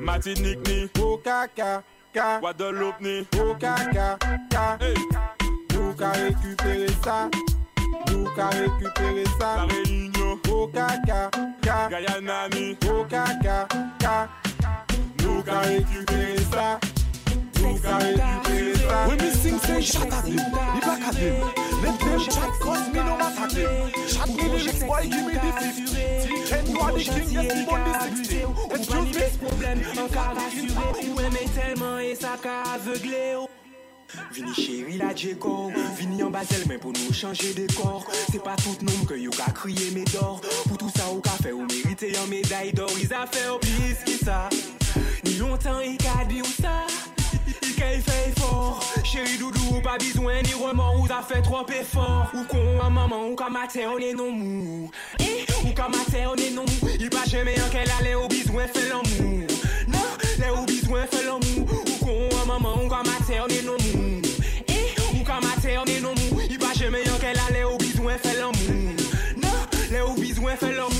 Martinique ni Au caca. Ka. Guadeloupe ni Au caca. Ka. Nous qu'à récupérer ça. Nous qu'à récupérer La ça. Réunion Au caca. Ka. Guyana ni Au caca. Ka. Nous qu'à récupérer ça. When me sing say shut at he back at him. Let them chat cause me no matter them. Shot me lyrics boy give me the 50. Ten you are the king yes me on the 60. Excuse me. problème, encore rassuré. Ou aimer tellement et ça qu'a. Vini la Vini ou ou d'or Ka y fait fort. Chéri doudou ou pas besoin ni remords Ou a fait trop effort. Ou con à maman ou ka mater on est non mou. Eh, Ou ka mater on est non mou. Il pas jamais qu'elle allait au besoin fait l'amour. Non, les ou besoin fait l'amour. Ou con à maman ou ka mater on est non mou. Eh, Ou ka mater on est non mou. Il pas jamais qu'elle allait au besoin fait l'amour. Non, les ou besoin fait l'amour.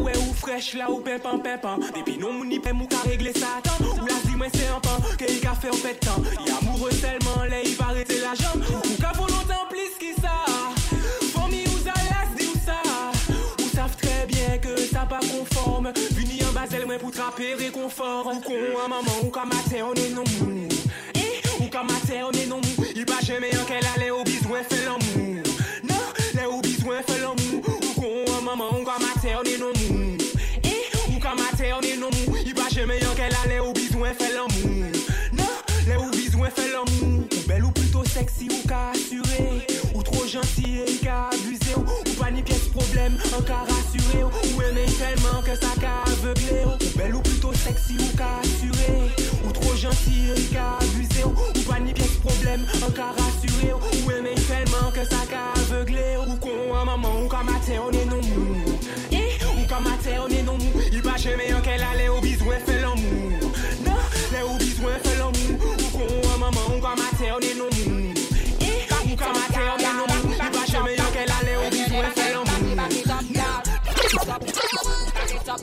Ouais ou fraîche là ou pimpant pimpant Depuis non moun ni pem ou ka régler ça. Ou la dis moi c'est un pan Que il ka fait en fait temps Il amoureux tellement les il va arrêter la jambe. Ou ka volonté en plus qui ça. Famille ou zalas dit ou ça. Ou savent très bien que ça pas conforme. Vini en basel moi pour trapper réconfort. Ou con à maman ou ka mater on est non mou. Eh, Ou ka mater on est non mou. Il pas jamais en qu'elle allait au besoin fait l'amour. Non, les au besoin fait l'amour. Ou con à maman ou ka mater on est non mou. Eh, Ou ka mater on est non mou. Il pas jamais en qu'elle allait au besoin sexy ou ka assuré Ou trop gentil et ka abusé Ou pas ni pièce problème en ka rassuré Ou aimer tellement que ça ka aveuglé Ou belle ou plutôt sexy ou ka assuré Ou trop gentil et ka abusé Ou pas ni pièce problème en ka rassuré Ou aimer tellement que ça ka aveuglé Ou à maman ou ka mater on est non mou Ou ka mater on est non mou Il pas jamais en qu'elle allait au Back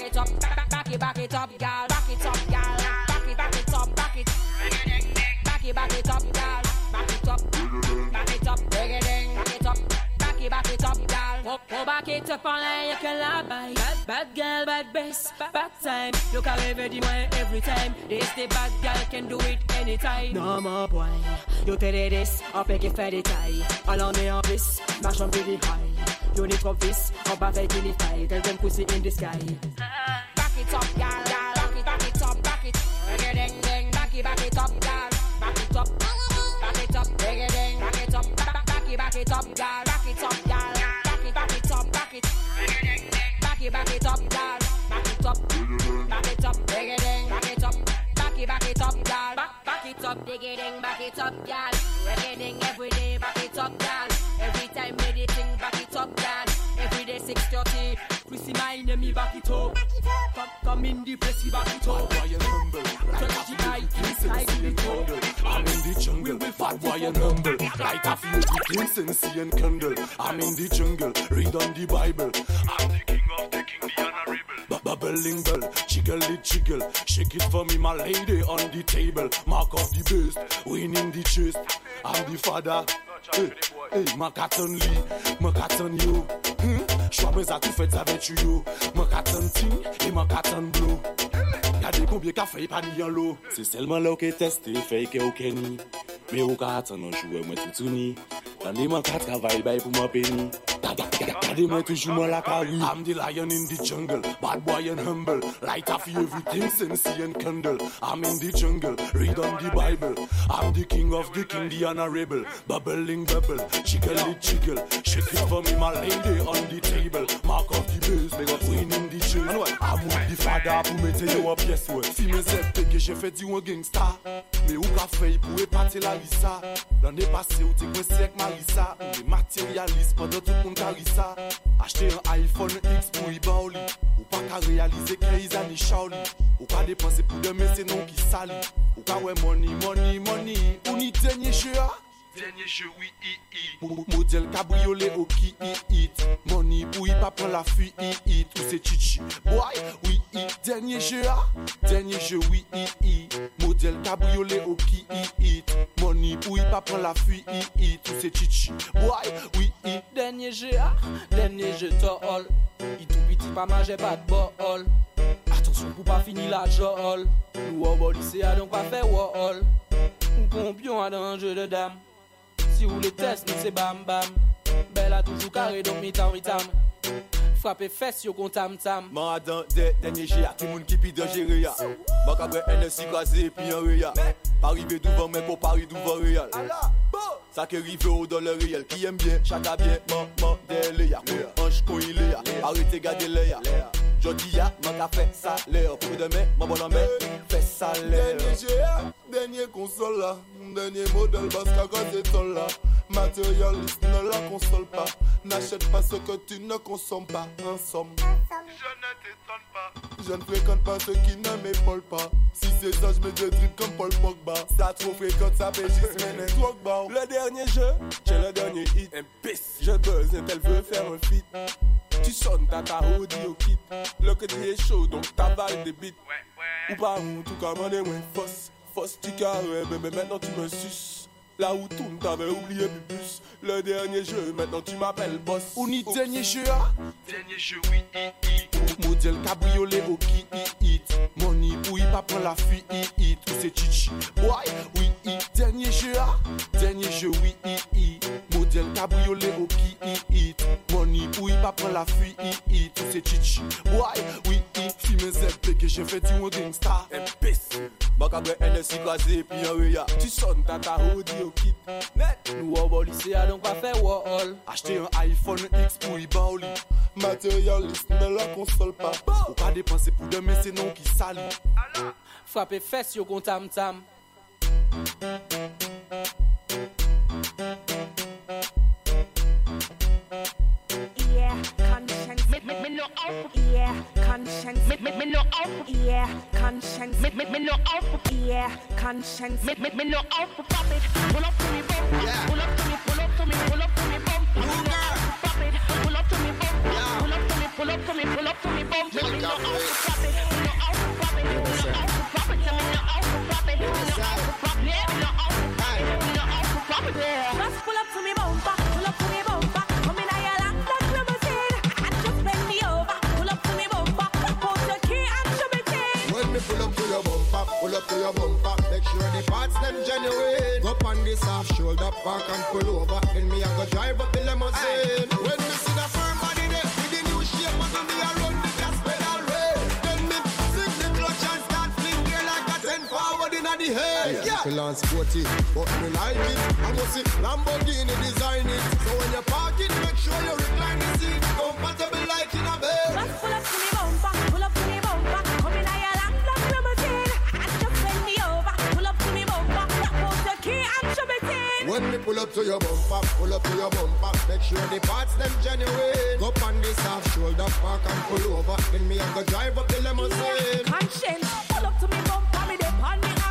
it up, back it, back it up, gal. Back it up, gal. Back it, back it up, back it. Back it, back it up, gal. Back it up, back it up, back it up. Back it, back it up, gal. Go, go back it up on like you can lie by. Bad, bad girl, bad bass, bad time. Look how every day, every time. This the bad girl can do it anytime. Non, mon boy, yo te this, up et qui fait des tailles. Alors, mais en plus, marche un peu des high. Unique this, or back in the style. Tell them pussy in the sky. Back it up, gal. Back it, back it up, back it. Ding, ding, ding. Back it, back it up, gal. Back it up. Back it up, ding, ding. Back it up, back, it, back it up, gal. Back it up, gal. Back it, back it up, back it. Ding, ding, ding. Back it, back it up, gal. Back it up. Back it up, ding, ding. Back it up. Back it, back it up, gal. Back, it up, it ding, back it up, gal. Reggae every day, back it up, gal. 6:30, Chrissy my enemy, back it up. Come, come in the place, we back it up. Touch the night, inside the jungle. I'm in the jungle, bad boy and humble. Light a few and see and candle. I'm in the jungle, read on the Bible. I'm the king of the king, the honorable. Bubbling bell, jiggle it, jiggle. Shake it for me, my lady, on the table. Mark of the beast, winning the chest. I'm the father. Hey, hey, ma katon li, ma katon yo. Hmm? Chwa breza tou fet zave chuyo Mwen katan ting, e mwen katan blow Gade konbye ka fey pa ni yon lo. Se selman la ou ke teste, fey ke ou keni Me ou ka atan nan jouwe mwen toutouni. Gade man kat travay bay pou mwen peni. Gade, gade, gade mwen toujou mwen la kari I'm the lion in the jungle, bad boy and humble. Light off everything, sensi and candle. I'm in the jungle, read on the Bible. I'm the king of the king, the honorable. Bubbling bubble, jiggle it, jiggle. Shake it for me, my lady, on the table. Mark of the base, me got win in the jungle. I'm with the father pou mette yo an yes we Si men zep peke jè fè di yon gangsta. Me ou ka fey pou epate la lisa. L'anè pase ou te kwen sek marisa Ou me materialise pwede tout moun karisa Achte yon iPhone X pou i ba ou li Ou pa ka realize kre izan ni chaw li Ou ka depanse pou deme se non ki sali Ou ka we money, money, money. Ou ni denye chè a Denye jeu oui i i. Model cabriolet au ki i it Money pou i pa pran la fui i it Ou se chichi Boy, oui i. Denye jeu a Denye jeu oui i i. Model cabriolet au ki i it Money pou i pa pran la fui i it Ou se chichi Boy, oui i. Denye jeu a, denye jeu to all I tou biti pa maje bat bo all Atensyon pou pa fini la jol. Nou an bo lise a donk pa fe wo all Ou kompyon a dan jeu de dam si ou le test, nou se bam bam. Bel a toujou kare, donk mi tan ritam Frape fes yo kon tam tam. Man adan de denye jia, ti moun ki pi de jere ya Bak apre NSI kaze pi an re ya Pari ve douvan men pou pari douvan real Sa ke rive ou do le real Ki yem bien, chaka bien, man man de le ya Kou anj kon ile ya, arete gade le ya Jodi ya, man ka fe sa le Pou deme, man bon anme, fe sa le Denye jeu a, denye konsol la Denye model bas kaka se tol la Matérialiste ne la console pas. N'achète pas ce que tu ne consommes pas. En somme. Je ne t'étonne pas. Je ne fréquente pas ceux qui ne m'épaulent pas. Si c'est ça je me dédrippe comme Paul Pogba. Ça trop fréquente ça fait juste mener Drogba. Le dernier jeu, j'ai le dernier hit. Imbécile, je buzz et elle veut faire un feat Tu sonnes, t'as ta hoodie au kit. Le que est chaud, donc t'avales des beats Ou pas ou tout commandé, ouais Fosse, fosse tu carré, bébé maintenant tu me suces. Là où tout t'avais oublié Bubus Le dernier jeu, maintenant tu m'appelles boss. Ou ni dernier jeu a Dernier jeu, oui, i, i. Model cabriolet au ki i it Money pou i pa pran la fui i it se chichi Boy, oui i. Dernier jeu a Dernier jeu, oui i i. Model cabriolet au ki i it Money pou i pa pran la fui i Ou se chichi. Boy, oui i Fi men zep peke j'ai fait di ou gangsta Imbécile Bak apre NSI kaze pi an re ya Tu sonnes, t'as ta hoodie au kit. Net. Nou an bo lise a donk pa fe wo all Acheter un iPhone X pou i ba ou li Matérialiste ne la console pas. Ou ka depanse pou deme se non ki sali Frappe fes yo kon tam tam Yeah, conscience. Me, me, me no out. Yeah, conscience. Me, me, me no out. Yeah, conscience. Me, me, me no out. Pop it. Pull up to me, bum. Pull up to me, pull up to me, pull up to me, bum. Pop it. face off, shoulder back and pull over. Then me I go drive up the limousine. Aye. When me see the firm body there with the new shape, but me I run the gas pedal red. Then me sink the clutch and start fling gear like a ten forward in the head. Yeah, yeah. yeah. sporty, but me like it. I must see Lamborghini design it. So when you park it, make sure you recline the seat comfortable like in a bed. pull up to your bumper, pull up to your bumper. Make sure the parts them genuine. Go on this half shoulder park and pull over. In me I go drive up the limousine. Yeah, conscience, pull up to me bumper, me they pan me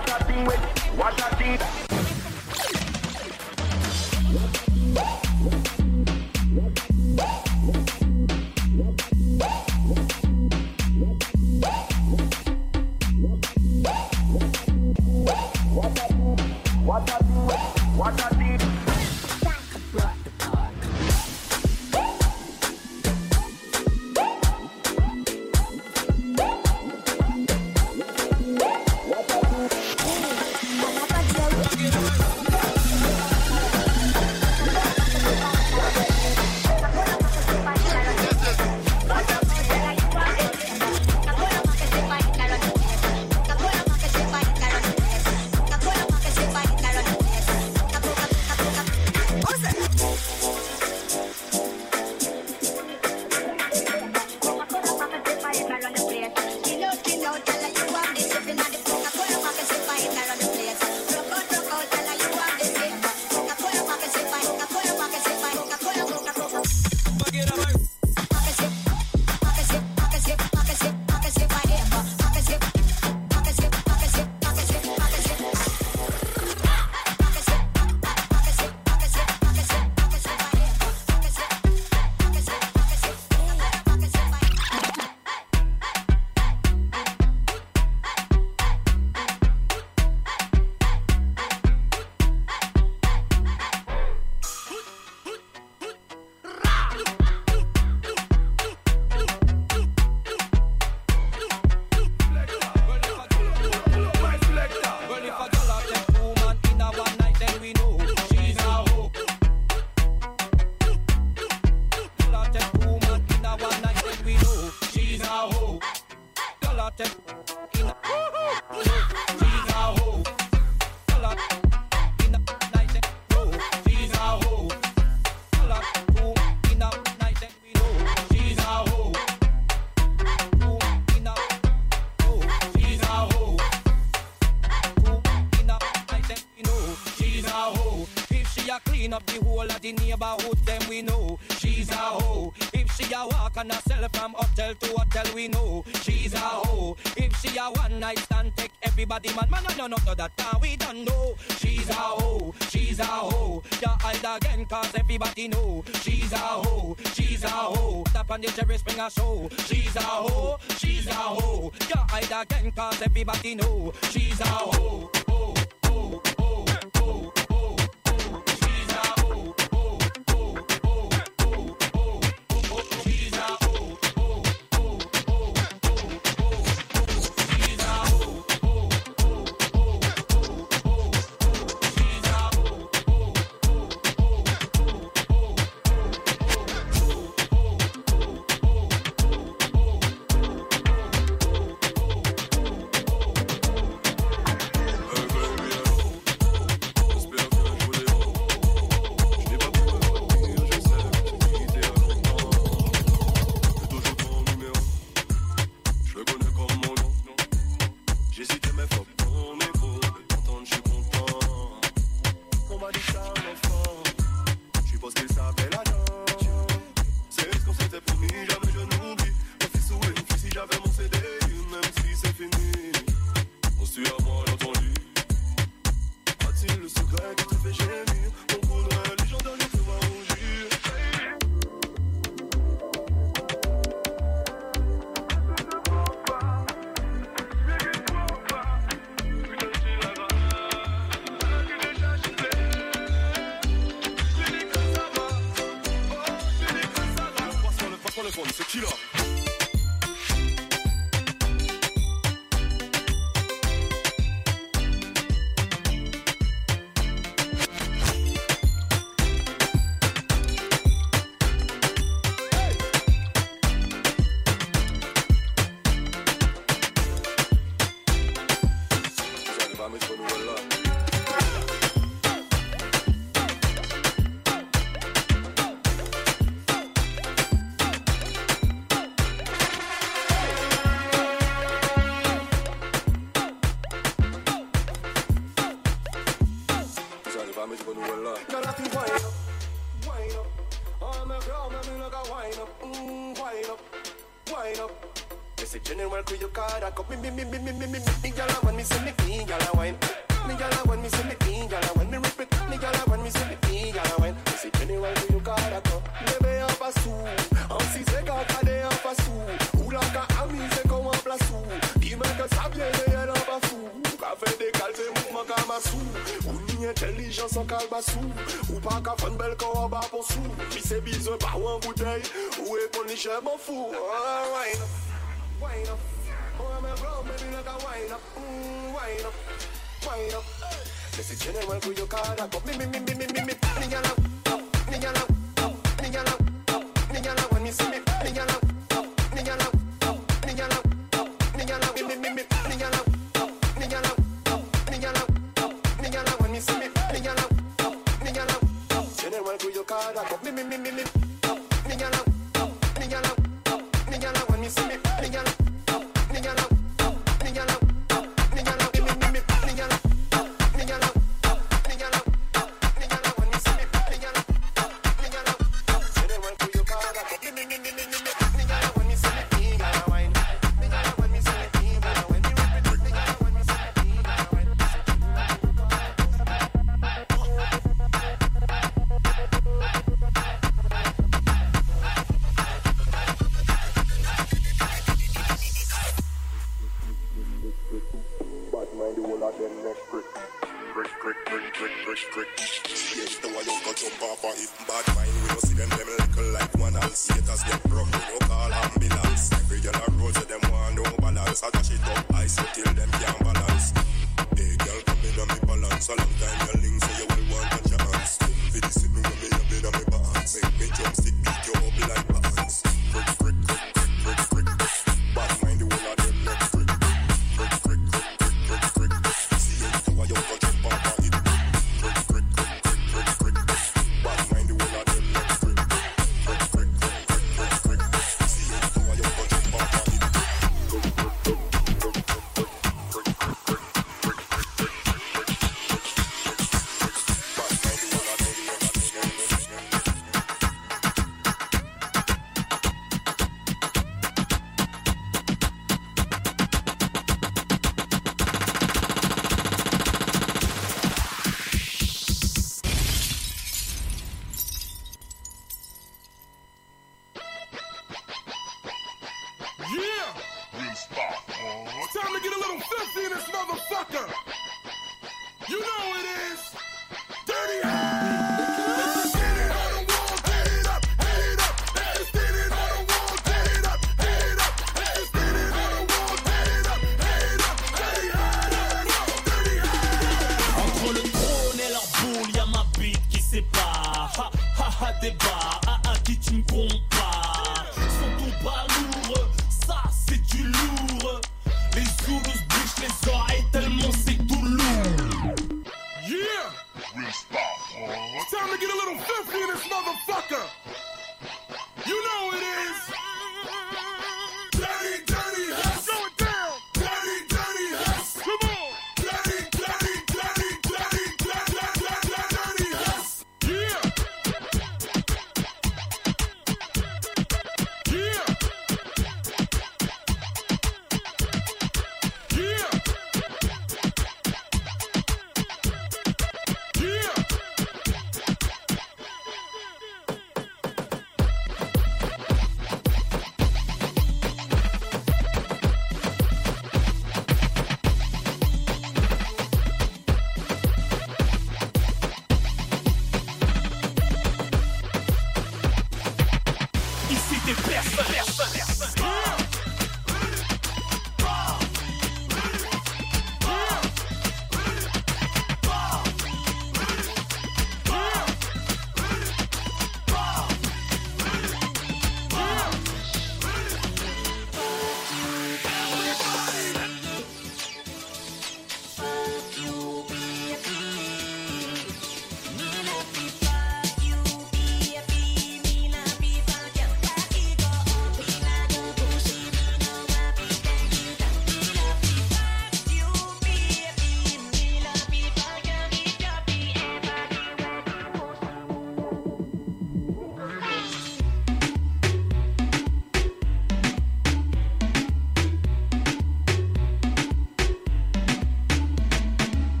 Watch that thing wet, watch that thing I'm a fool. Oh, wine up, wine up. Oh, I'm a bro, maybe like a wine up. Mm.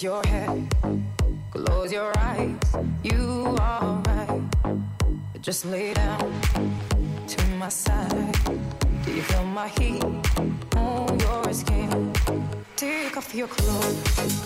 Your head, close your eyes, you are right. Just lay down to my side. Do you feel my heat on your skin? Take off your clothes.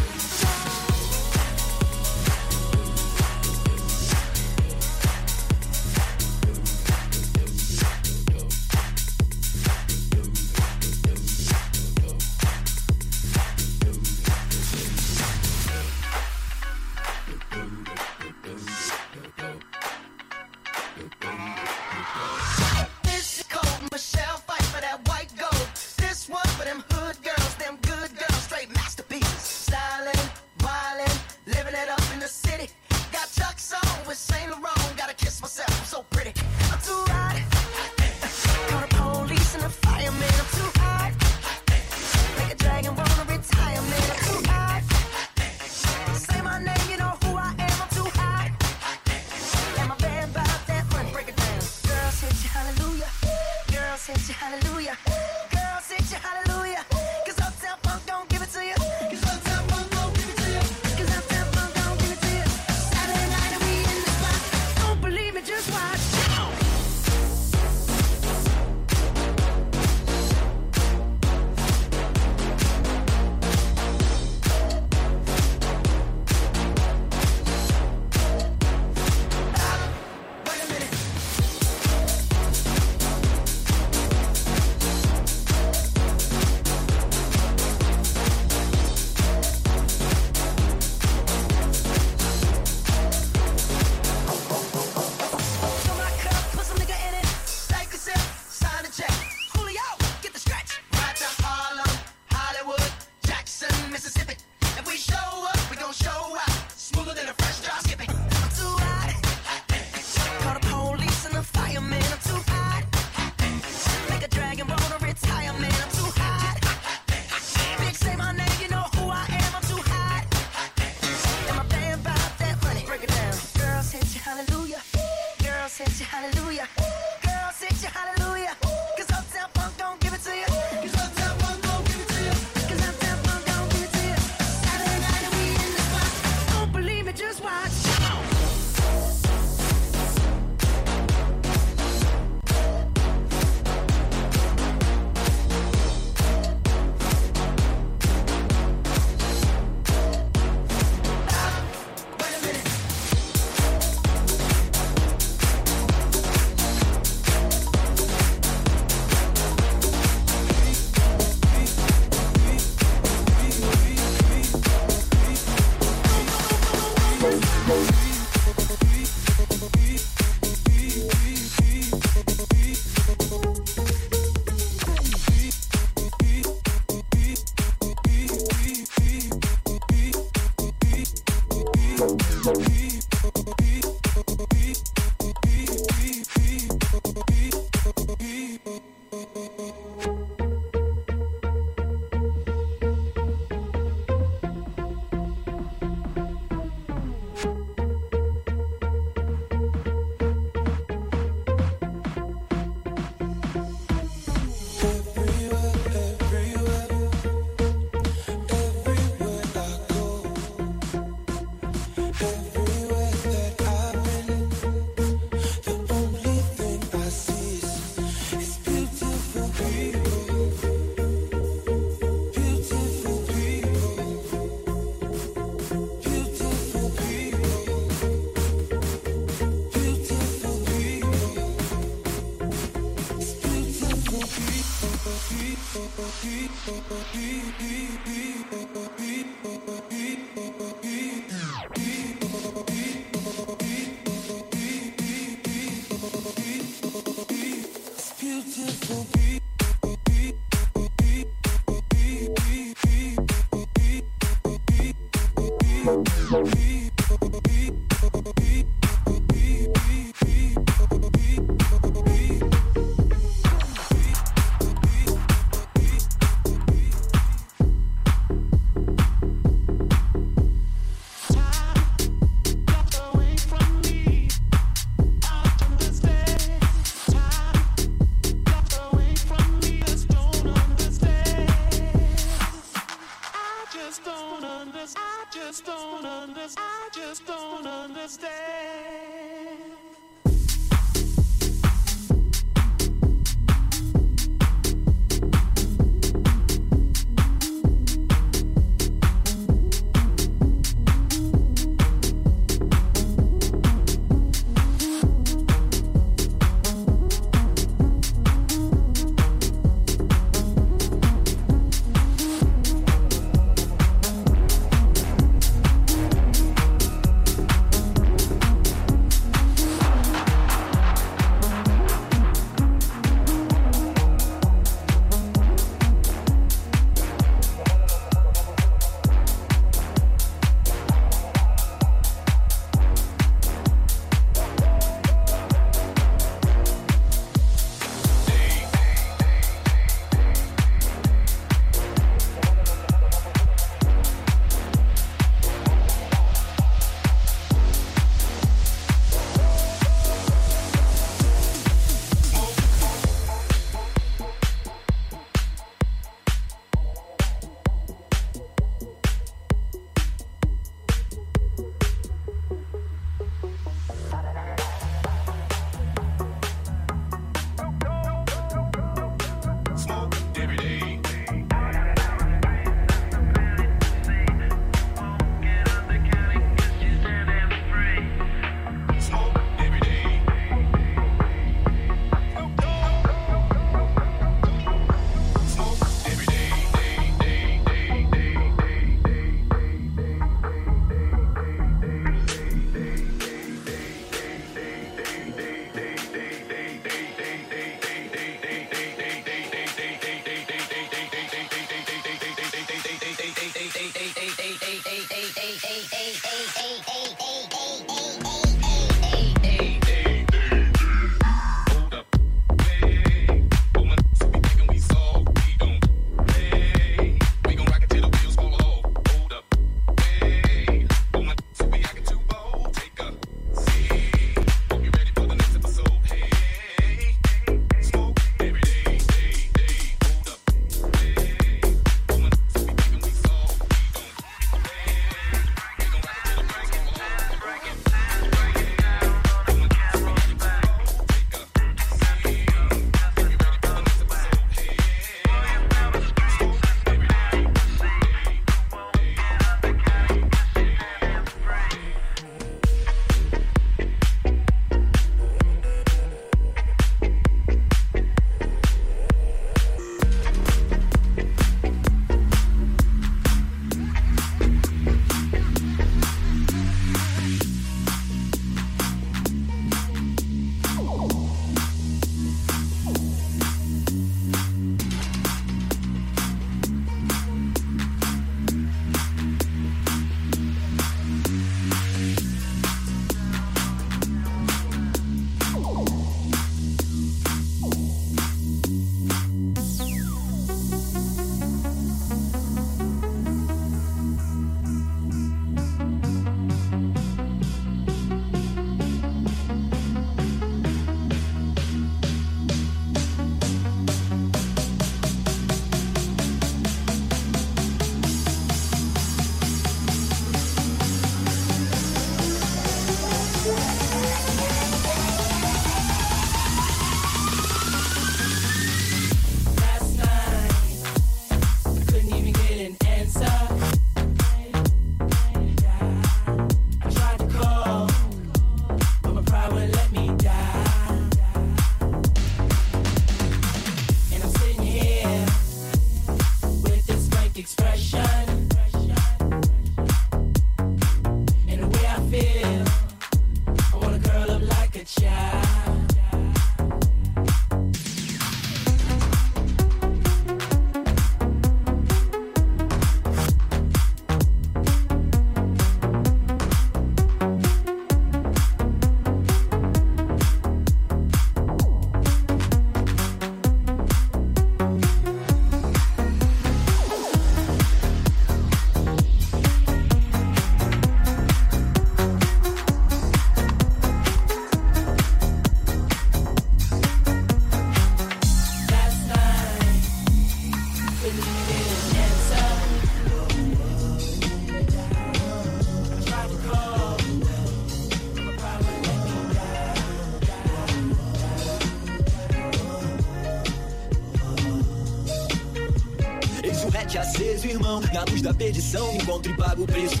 Perdição, encontro e pago o preço.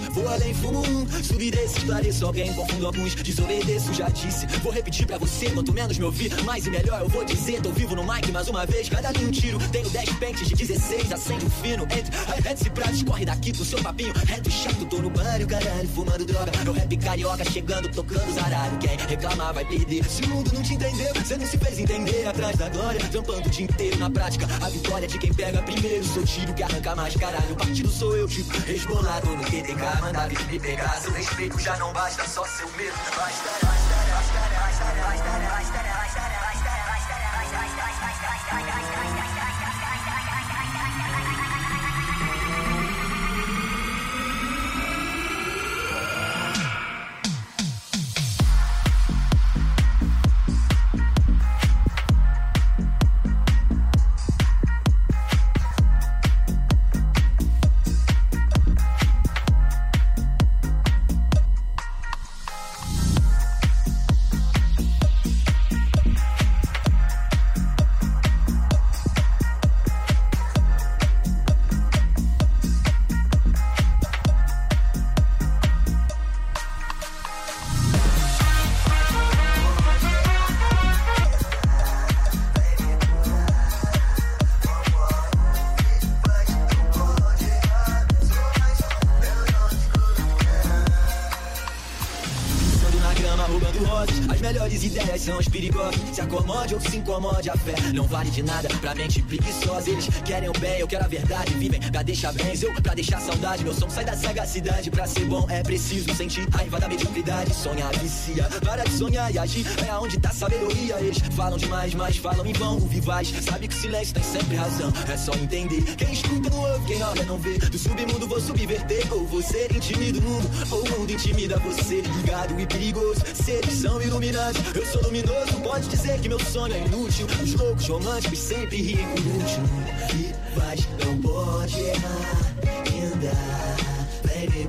Esclareço alguém, confundo alguns, desobedeço, já disse. Vou repetir pra você, quanto menos me ouvir, mais e melhor eu vou dizer. Tô vivo no mic mais uma vez, cada um tiro. Tenho 10 pentes de 16, acende um fino. Entre hi-hats e pratos, corre daqui pro seu papinho. Reto chato, tô no banho, caralho, fumando droga. O rap carioca chegando, tocando zaralho. Quem reclamar vai perder. Se o mundo não te entendeu, você não se fez entender. Atrás da glória, trampando o dia inteiro na prática. A vitória de quem pega primeiro. Sou tiro que arranca mais, caralho. O partido sou eu, tipo, resbolado no QTK. Manda vir me pegar. Seu respeito já não basta, só seu medo. Basta, de nada pra mente preguiçosa. Eles querem o bem, eu quero a. Pra deixar eu pra deixar saudade. Meu som sai da sagacidade. Pra ser bom é preciso sentir raiva da mediocridade. Sonhar vicia, para de sonhar e agir. É aonde tá sabedoria. Eles falam demais, mas falam em vão. O vivaz sabe que o silêncio tem sempre razão. É só entender. Quem escuta não ouve, quem olha não vê. Do submundo vou subverter. Ou você intimida o mundo, ou o mundo intimida você. Ligado e perigoso, seres são iluminados. Eu sou luminoso, pode dizer que meu sonho é inútil. Os loucos românticos sempre riem por último. Rivais não pode errar, ainda vem me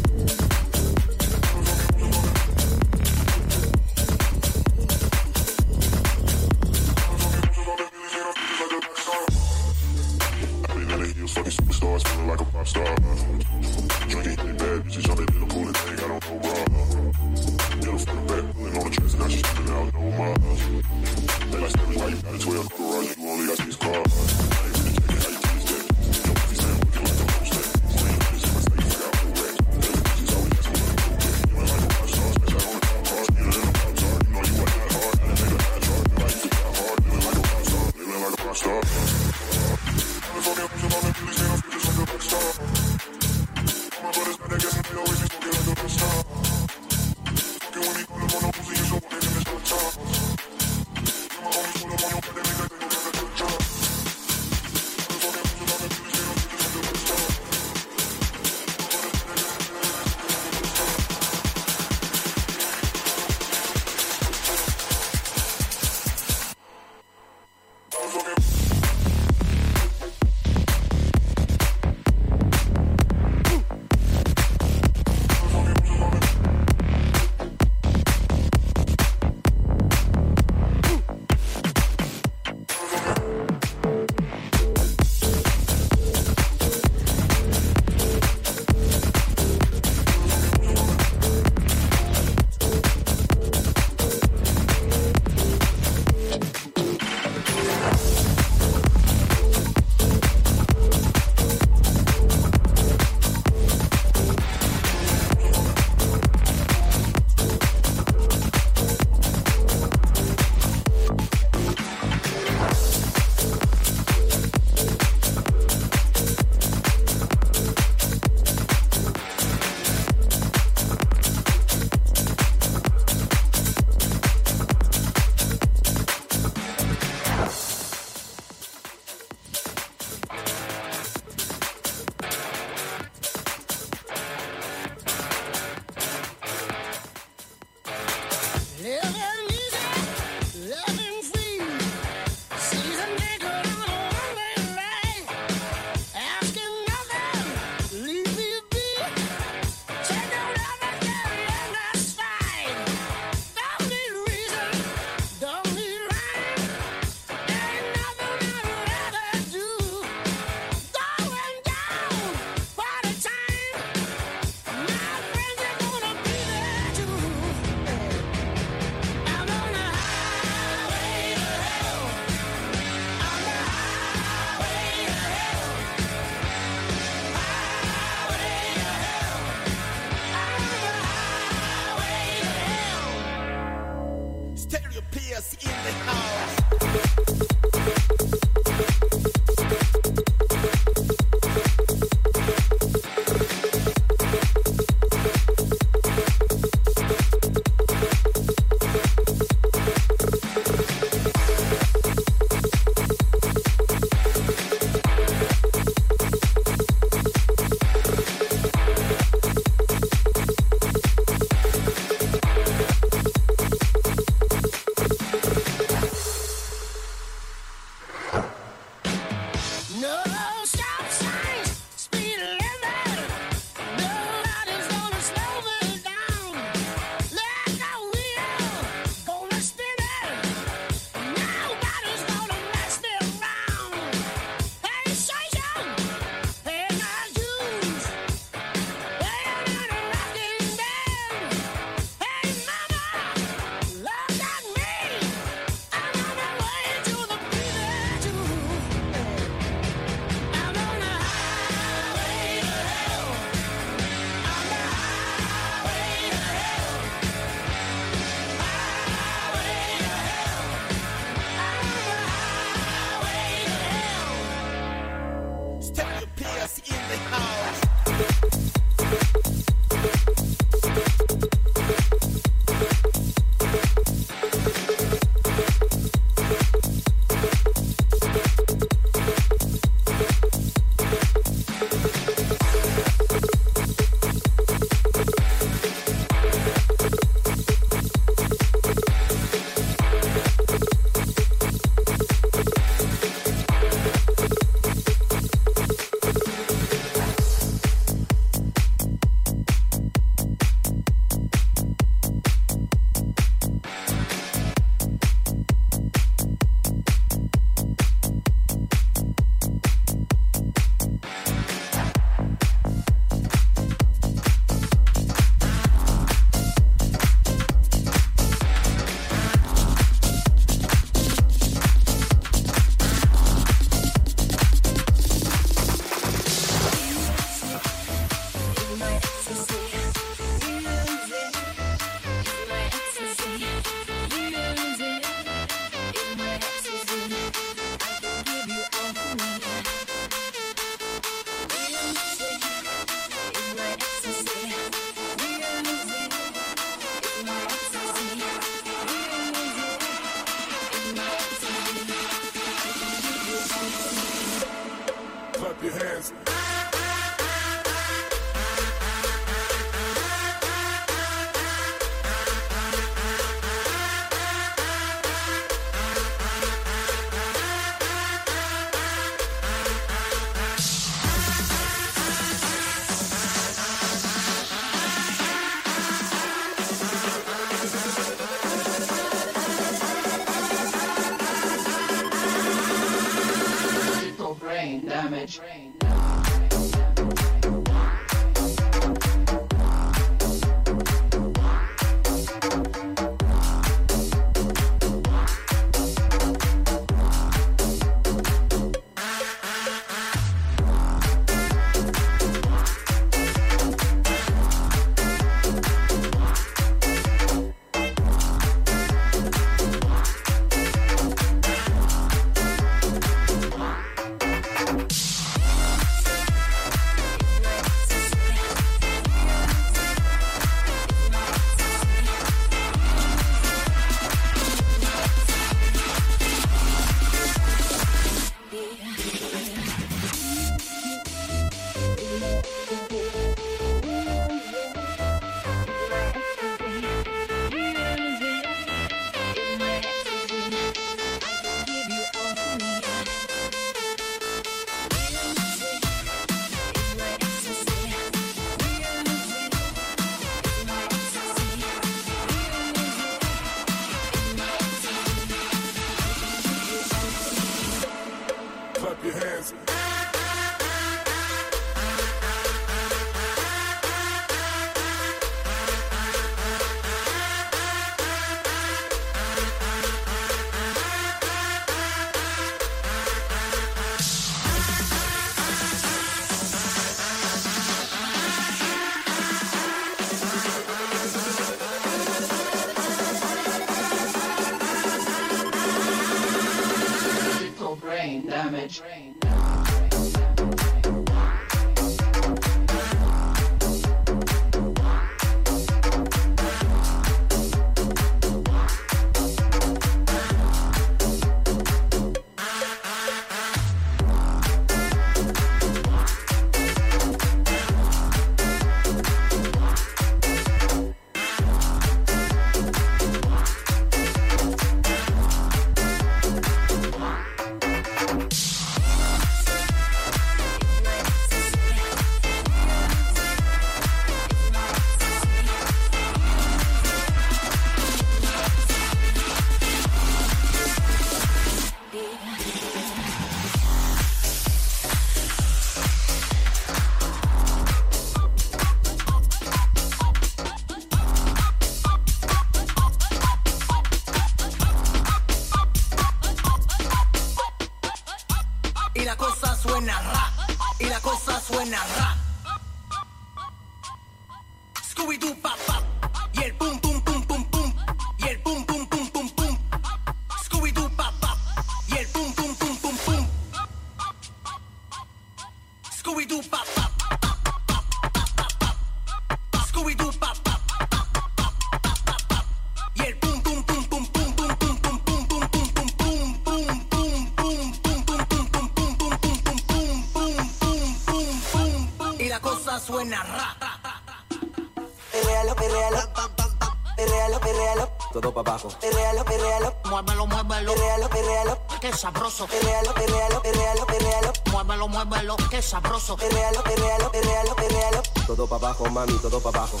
sabroso. Perrealo, perrealo, perrealo, perrealo. Muévelo, muévelo, qué sabroso. Perrealo, perrealo, perrealo, perrealo. Todo pa' abajo, mami, todo pa' abajo.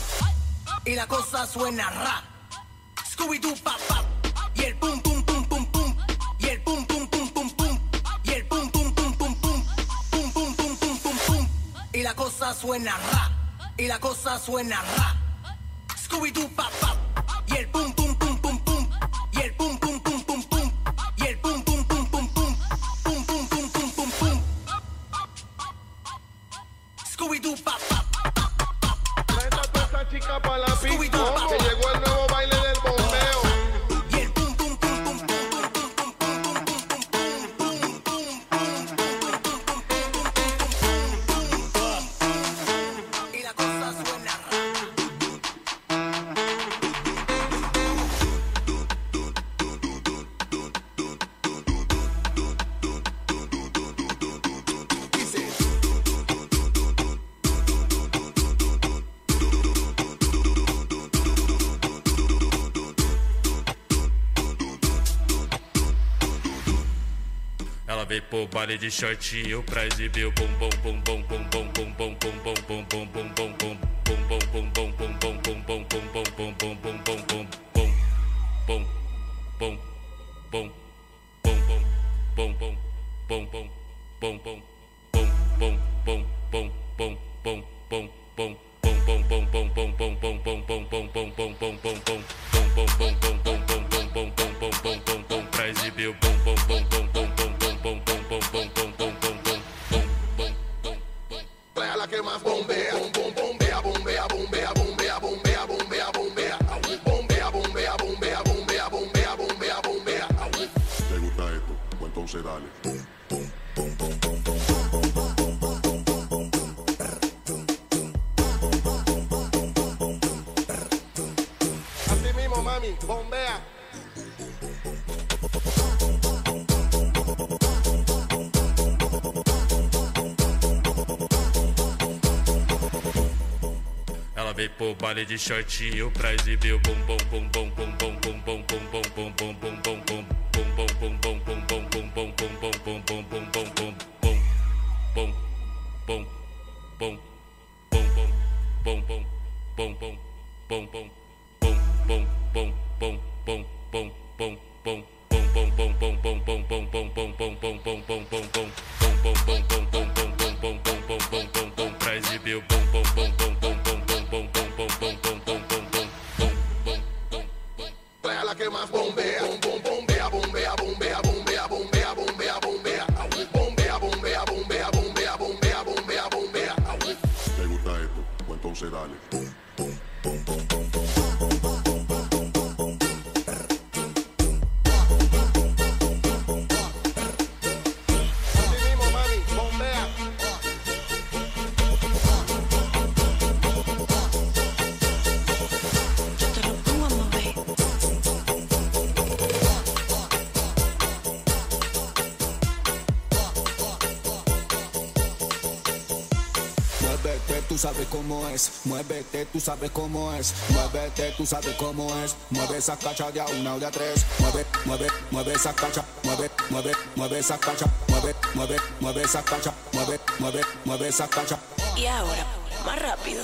Y la cosa suena ra. Scooby-Doo, pa, pa. Y el pum, pum, pum, pum, pum. Y el pum, pum, pum, pum, pum. Y el pum, pum, pum, pum, pum. Pum, pum, pum, pum, pum, pum. Y la cosa suena ra. Y la cosa suena ra. Vale de shortinho pra exibir o bom, bombom, bombom, bombom, bombom, bombom, bombom. baile de shortinho pra exibir o bumbum, bombom, bombom. bumbum. Cómo es. Muévete, tú sabes cómo es. Muévete, tú sabes cómo es. Mueve esa cacha de a una o de a tres. Mueve, mueve, mueve esa cacha. Mueve, mueve, mueve esa cacha. Mueve, mueve, mueve esa cacha. Mueve, mueve, mueve esa cacha. Y ahora, más rápido.